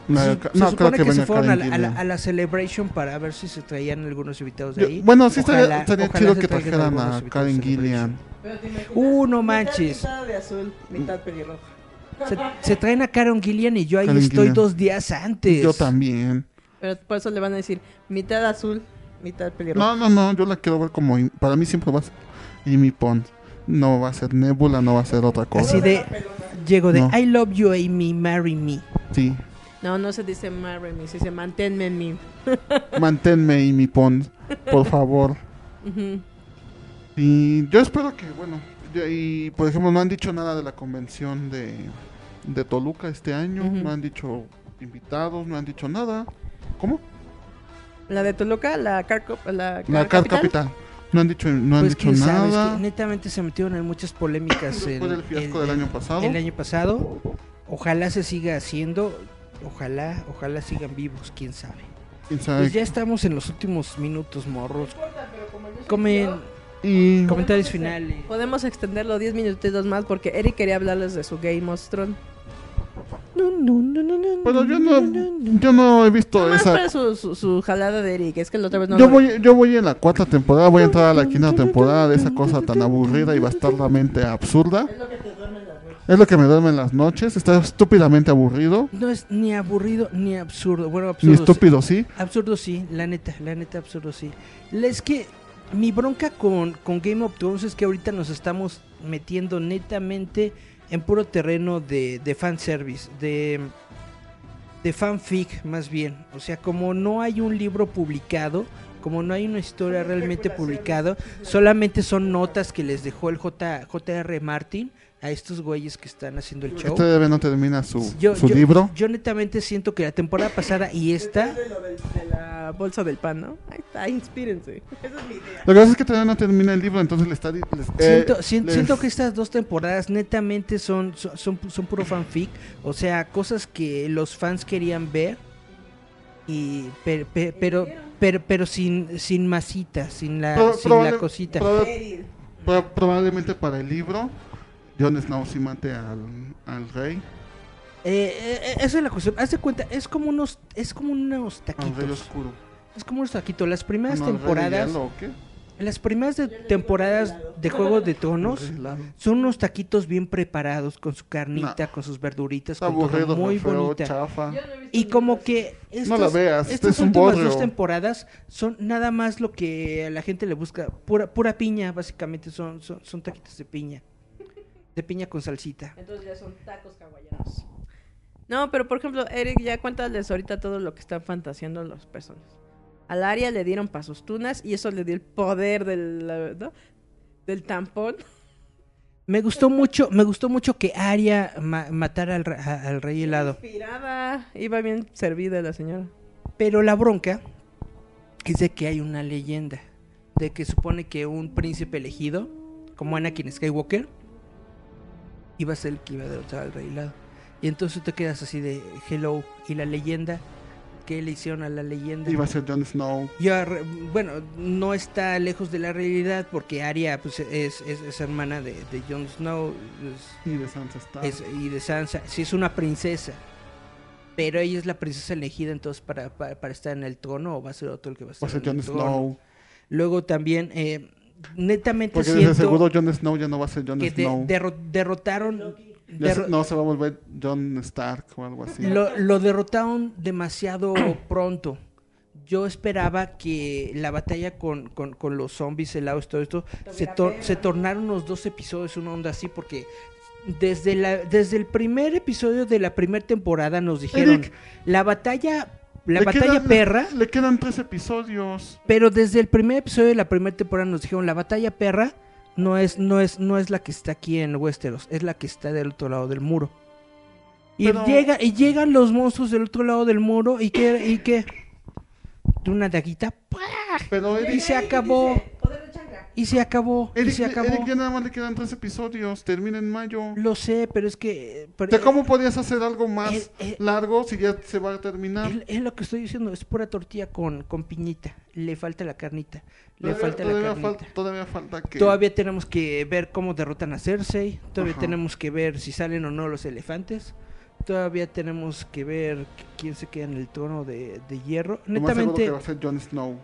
No, se, ca- se no, creo supone que que, se fueron a la, a, la, a la Celebration para ver si se traían algunos invitados de Yo- ahí. bueno, sí estaría, Ojalá- estaría ojalá chido que trajeran a Karen. Gillian. Uh, no manches. Mitad de azul, mitad pelirroja. Se, se traen a Karen Gillian y yo ahí Karen estoy Gillian. dos días antes. Yo también. Pero por eso le van a decir mitad azul, mitad pelirroja. No, no, no, yo la quiero ver como... Para mí siempre va a ser Amy Pond. No va a ser Nebula, no va a ser otra cosa. Así de, llego de, No. I love you, Amy, marry me. Sí. No, no se dice marry me, se dice manténme en mí. [LAUGHS] Manténme Amy Pond, por favor. Y yo espero que, bueno, y por ejemplo, no han dicho nada de la convención de, de Toluca este año, no han dicho invitados, no han dicho nada. ¿Cómo? La de Toluca, la Car, la Car La Car Capital. Capital. No han dicho, no han Pues dicho quién sabe, es nada. que netamente se metieron en muchas polémicas el, del fiasco el- del el- año pasado. el año pasado. Ojalá se siga haciendo, ojalá, ojalá sigan vivos, quién sabe. ¿Quién sabe? Pues ya estamos en los últimos minutos, morros. Comen Y comentarios finales. Podemos extenderlo 10 minutitos más porque Eric quería hablarles de su Game of Thrones. No, no, no, no, no, Pero yo no, yo no he visto esa. para su, su, su jalada de Eric, es que la otra vez no yo lo- voy, yo voy en la cuarta temporada, voy a entrar a la quinta temporada de esa cosa tan aburrida y bastardamente absurda. Es lo que me duerme en las noches, está estúpidamente aburrido. No es ni aburrido ni absurdo. Bueno, Ni absurdo. sí. estúpido, sí. Absurdo sí, la neta, la neta absurdo sí. La- Es que mi bronca con, con Game of Thrones es que ahorita nos estamos metiendo netamente en puro terreno de, de fanservice, de, de fanfic más bien. O sea, como no hay un libro publicado, como no hay una historia realmente publicada, solamente son notas que les dejó el J, J.R. Martin a estos güeyes que están haciendo el show. Este bebé no termina su, Yo, su yo- libro. yo netamente siento que la temporada pasada y esta de lo del- de la bolsa del pan, ¿no? Ahí está, inspírense. [LAUGHS] Esa es mi idea. Lo que pasa es que todavía no termina el libro, entonces le está... les- eh, Siento, les- siento que estas dos temporadas netamente son, son, son, son puro fanfic, o sea, cosas que los fans querían ver, y per- per- pero, pero, pero sin, sin masita, sin la, Pro- sin probable- la cosita. proba- pro- probablemente para el libro, Jon Snow sí mate al, al rey, Eh, eh, eh, esa es la cuestión, haz de cuenta, es como unos, es como unos al rey taquitos, oscuro. es como unos taquitos, las primeras No, al rey de temporadas, hielo, ¿o qué? las primeras de- temporadas de Juego de Tronos. Son unos taquitos bien preparados con su carnita, con sus verduritas, con todo aburrido, muy feo, bonita. chafa. Y como que estas, la veas, estas es un últimas bodrio. dos temporadas son nada más lo que a la gente le busca, pura pura piña, básicamente son son, son taquitos de piña. De piña con salsita. Entonces ya son tacos hawaianos. No, pero por ejemplo, Eric, ya cuéntales ahorita todo lo que están fantaseando las personas. Al área le dieron pa' sus tunas y eso le dio el poder del, ¿no? del tampón. [LAUGHS] Me gustó mucho, me gustó mucho que Arya ma- matara al, al rey helado. Inspirada, iba bien servida la señora. Pero la bronca es de que hay una leyenda. De que supone que un príncipe elegido, como Anakin Skywalker, iba a ser el que iba a derrotar al rey helado. Y entonces te quedas así de hello. Y la leyenda, ¿qué le hicieron a la leyenda? Iba a ser Jon Snow. Ya, bueno, no está lejos de la realidad porque Arya pues, es, es, es hermana de, de Jon Snow es- Y de Sansa Stark. y de Sansa. Sí, es una princesa. Pero ella es la princesa elegida entonces para, para, para estar en el trono o va a ser otro el que va a Va estar a ser en Jon el trono. Snow. Luego también, eh, netamente Porque siento seguro Jon Snow ya no va a ser Jon que de- Snow. derro- derrotaron derro- no se va a volver John Stark o algo así. lo, lo derrotaron demasiado [CLEARS THROAT] pronto. Yo esperaba que la batalla con, con, con los zombies helados, todo esto, se, tor- se tornaron unos dos episodios, una onda así, porque desde, la, desde el primer episodio de la primera temporada nos dijeron, Eric. la batalla, la Le batalla quedan- perra, Le quedan tres episodios. pero desde el primer episodio de la primera temporada nos dijeron, la batalla perra no es, no es, no es la que está aquí en Westeros, es la que está del otro lado del muro. Y, Pero- llega, y llegan los monstruos del otro lado del muro y que, y que de una daguita ¡pah! Pero y se acabó. Y se acabó. Y Eric, se acabó. Eric, ya nada más le quedan tres episodios. Termina en mayo. Lo sé, pero es que... pero- O sea, ¿Cómo podías hacer algo más Eh, eh. largo si ya se va a terminar? Es, lo que estoy diciendo, es pura tortilla con, con piñita. Le falta la carnita. Le Todavía- falta la todavía carnita. falta- todavía falta que... Todavía tenemos que ver cómo derrotan a Cersei. Todavía Ajá. tenemos que ver si salen o no los elefantes. Todavía tenemos que ver qu- quién se queda en el trono de, de hierro. Lo más Netamente, que va a ser Jon Snow.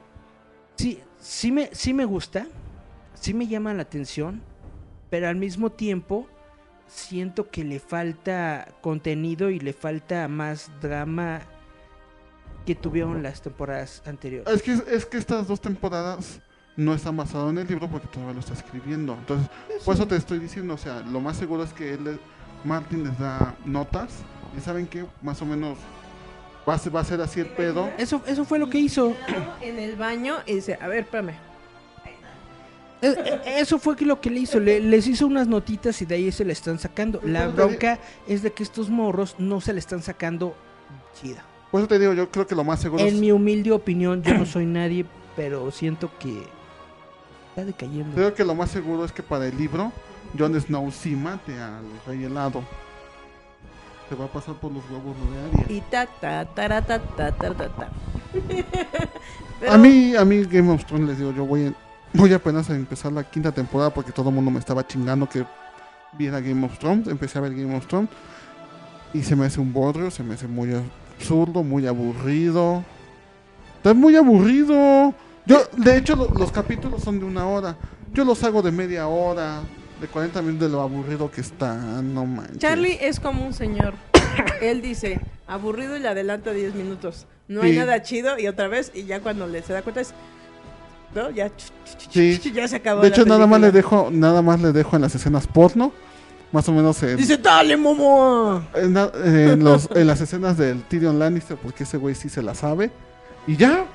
sí, sí me, sí me gusta. Sí me llama la atención. Pero al mismo tiempo siento que le falta contenido y le falta más drama que tuvieron las temporadas anteriores. Es que, es que estas dos temporadas no están basadas en el libro porque todavía lo está escribiendo. Entonces, por eso te estoy diciendo, o sea, lo más seguro es que él, Martin les da notas y saben que más o menos va a ser, va a ser así el pedo. Eso, eso fue lo que hizo. En el baño y dice, a ver, espérame. Eh, eh, Eso fue lo que le hizo, le- les hizo unas notitas y de ahí se le están sacando. La bronca es de que estos morros no se le están sacando chida. Por eso te digo, yo creo que lo más seguro En es... mi humilde opinión, yo no [CLEARS THROAT] soy nadie, pero siento que está decayendo. Creo que lo más seguro es que para el libro, Jon Snow sí mate al rey helado. Se va a pasar por los huevos de Arya. Y ta, ta, tara, ta, ta, ta, ta, ta. Pero- A mí, a mí Game of Thrones les digo, yo voy, en- voy apenas a empezar la quinta temporada porque todo el mundo me estaba chingando que viera Game of Thrones. Empecé a ver Game of Thrones y se me hace un bodrio, se me hace muy absurdo, muy aburrido. Está muy aburrido. Yo, de hecho, lo- los capítulos son de una hora. Yo los hago de media hora, de 40 minutos de lo aburrido que está. No manches. Charlie es como un señor. [COUGHS] Él dice, aburrido y le adelanta 10 minutos. No hay Sí. nada chido y otra vez, y ya cuando le se da cuenta es... ¿No? Ya, ch- ch- ch- Sí. ya se acabó De la hecho, nada más le dejo, nada más le dejo en las escenas porno. Más o menos en, Dice, dale, Momo. en, los, en las escenas del Tyrion Lannister, porque ese güey sí se la sabe. Y ya.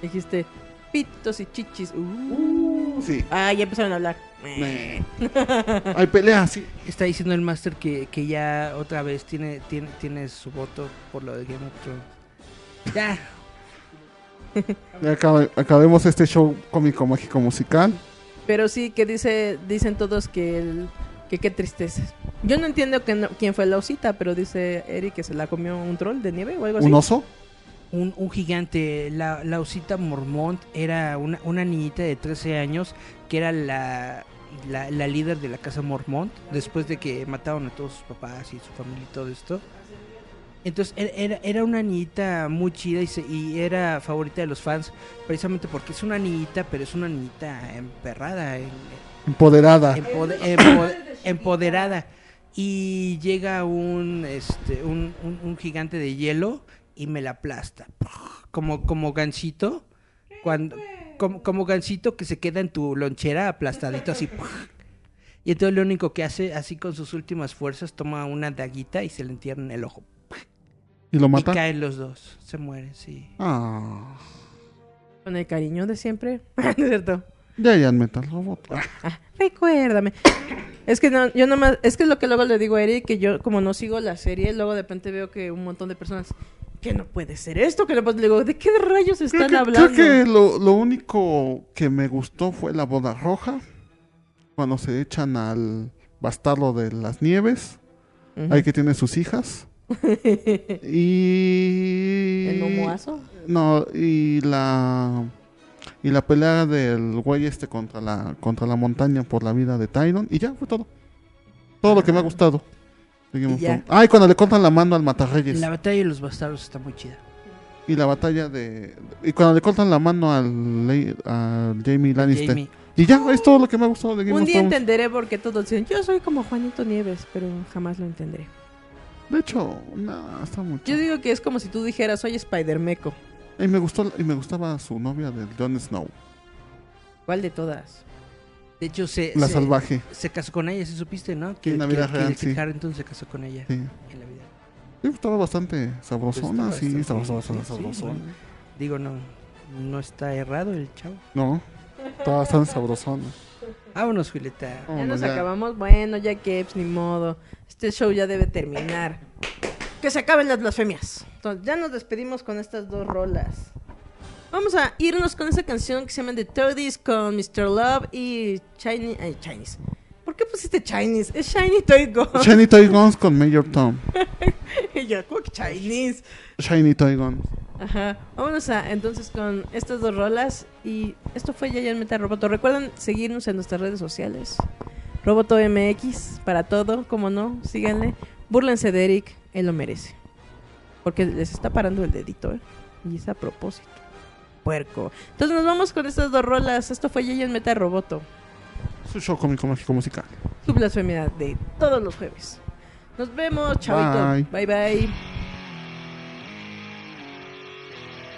Dijiste, pitos y chichis. Uh. Sí. Ah, ya empezaron a hablar. Me- [LAUGHS] Hay peleas, sí. Está diciendo el máster que, que ya otra vez tiene, tiene, tiene su voto por lo de Game of Thrones. Ya, Ya acabe- acabemos este show cómico mágico musical. Pero sí, que dice, dicen todos que el, que qué tristeza. Yo no entiendo que no- quién fue la osita, pero dice Eric que se la comió un troll de nieve o algo así. ¿Un oso? un, un gigante, la, la osita Mormont era una, una niñita de 13 años que era la, la, la líder de la casa Mormont después de que mataron a todos sus papás y su familia y todo esto. Entonces era, era, una niñita muy chida y, se- y era favorita de los fans precisamente porque es una niñita, pero es una niñita emperrada, em- Empoderada. empode- empo- empoderada. Y llega un, este, un, un- un gigante de hielo y me la aplasta. Como, como gansito. Cuando, como, como gansito que se queda en tu lonchera aplastadito así. Y entonces lo único que hace, así con sus últimas fuerzas, toma una daguita y se le entierra en el ojo. ¿Y lo Y mata? caen los dos. Se mueren, sí. Ah. Con el cariño de siempre. [LAUGHS] ¿No es cierto? Ya, ya, Metal Robot. Ah, recuérdame. Es que no, yo nomás, es que es lo que luego le digo a Eric, que yo como no sigo la serie, luego de repente veo que un montón de personas, que no puede ser esto, que no puede, le digo, ¿de qué rayos Creo están que, hablando? creo que lo, lo único que me gustó fue la boda roja. Cuando se echan al bastardo de las nieves. Ujú. Ahí que tiene sus hijas. Y. [LAUGHS] ¿El momoazo? No, y la. Y la pelea del güey este contra la, contra la montaña por la vida de Tyron. Y ya, fue todo. Todo lo que me ha gustado. de Game Y. Ah, cuando le cortan la mano al Matarreyes. La batalla de los bastardos está muy chida. Y la batalla de. Y cuando le cortan la mano al, Le- al Jamie Lannister. Jamie. Y ya, es todo lo que me ha gustado de Game Un of día Thrones. entenderé por qué todos dicen, yo soy como Juanito Nieves, pero jamás lo entenderé. De hecho, no, está mucho. Yo digo que es como si tú dijeras, soy Spider-Meco. Y me gustó y me gustaba su novia del Jon Snow, ¿Cuál de todas? De hecho, se, la se, salvaje. se casó con ella, ¿sí supiste, no? Que, en la que- vida que real, Kit sí. Harington se casó con ella Sí. en la vida. Sí, estaba bastante sabrosona, Pues sí, estaba- estaba sí, sabrosona, sí, sabrosona. bueno. Digo, no, no está errado el chavo. No, estaba bastante sabrosona. Vámonos, Julieta. Ya nos ya. acabamos. Bueno, ya que ni modo. Este show ya debe terminar. Que se acaben las blasfemias. Entonces, ya nos despedimos con estas dos rolas. Vamos a irnos con esa canción que se llama The 30s con Mr. Love y Chinese. Ay, Chinese. ¿Por qué pusiste Chinese? Es Shiny Toy Gun. Shiny Toy Guns con [LAUGHS] Major Tom. y yo, ¿cómo que Chinese? Shiny Toy Guns. Ajá. Vámonos a entonces con estas dos rolas. Y esto fue Yayan Meta Roboto. Recuerden seguirnos en nuestras redes sociales. Roboto MX para todo, como no, síganle. Búrlense de Eric, él lo merece. Porque les está parando el dedito, ¿eh? Y es a propósito. Puerco. Entonces nos vamos con estas dos rolas. Esto fue Yayan Meta Roboto. Su show cómico mágico musical. Su blasfemia de todos los jueves. Nos vemos, chavito. Bye bye.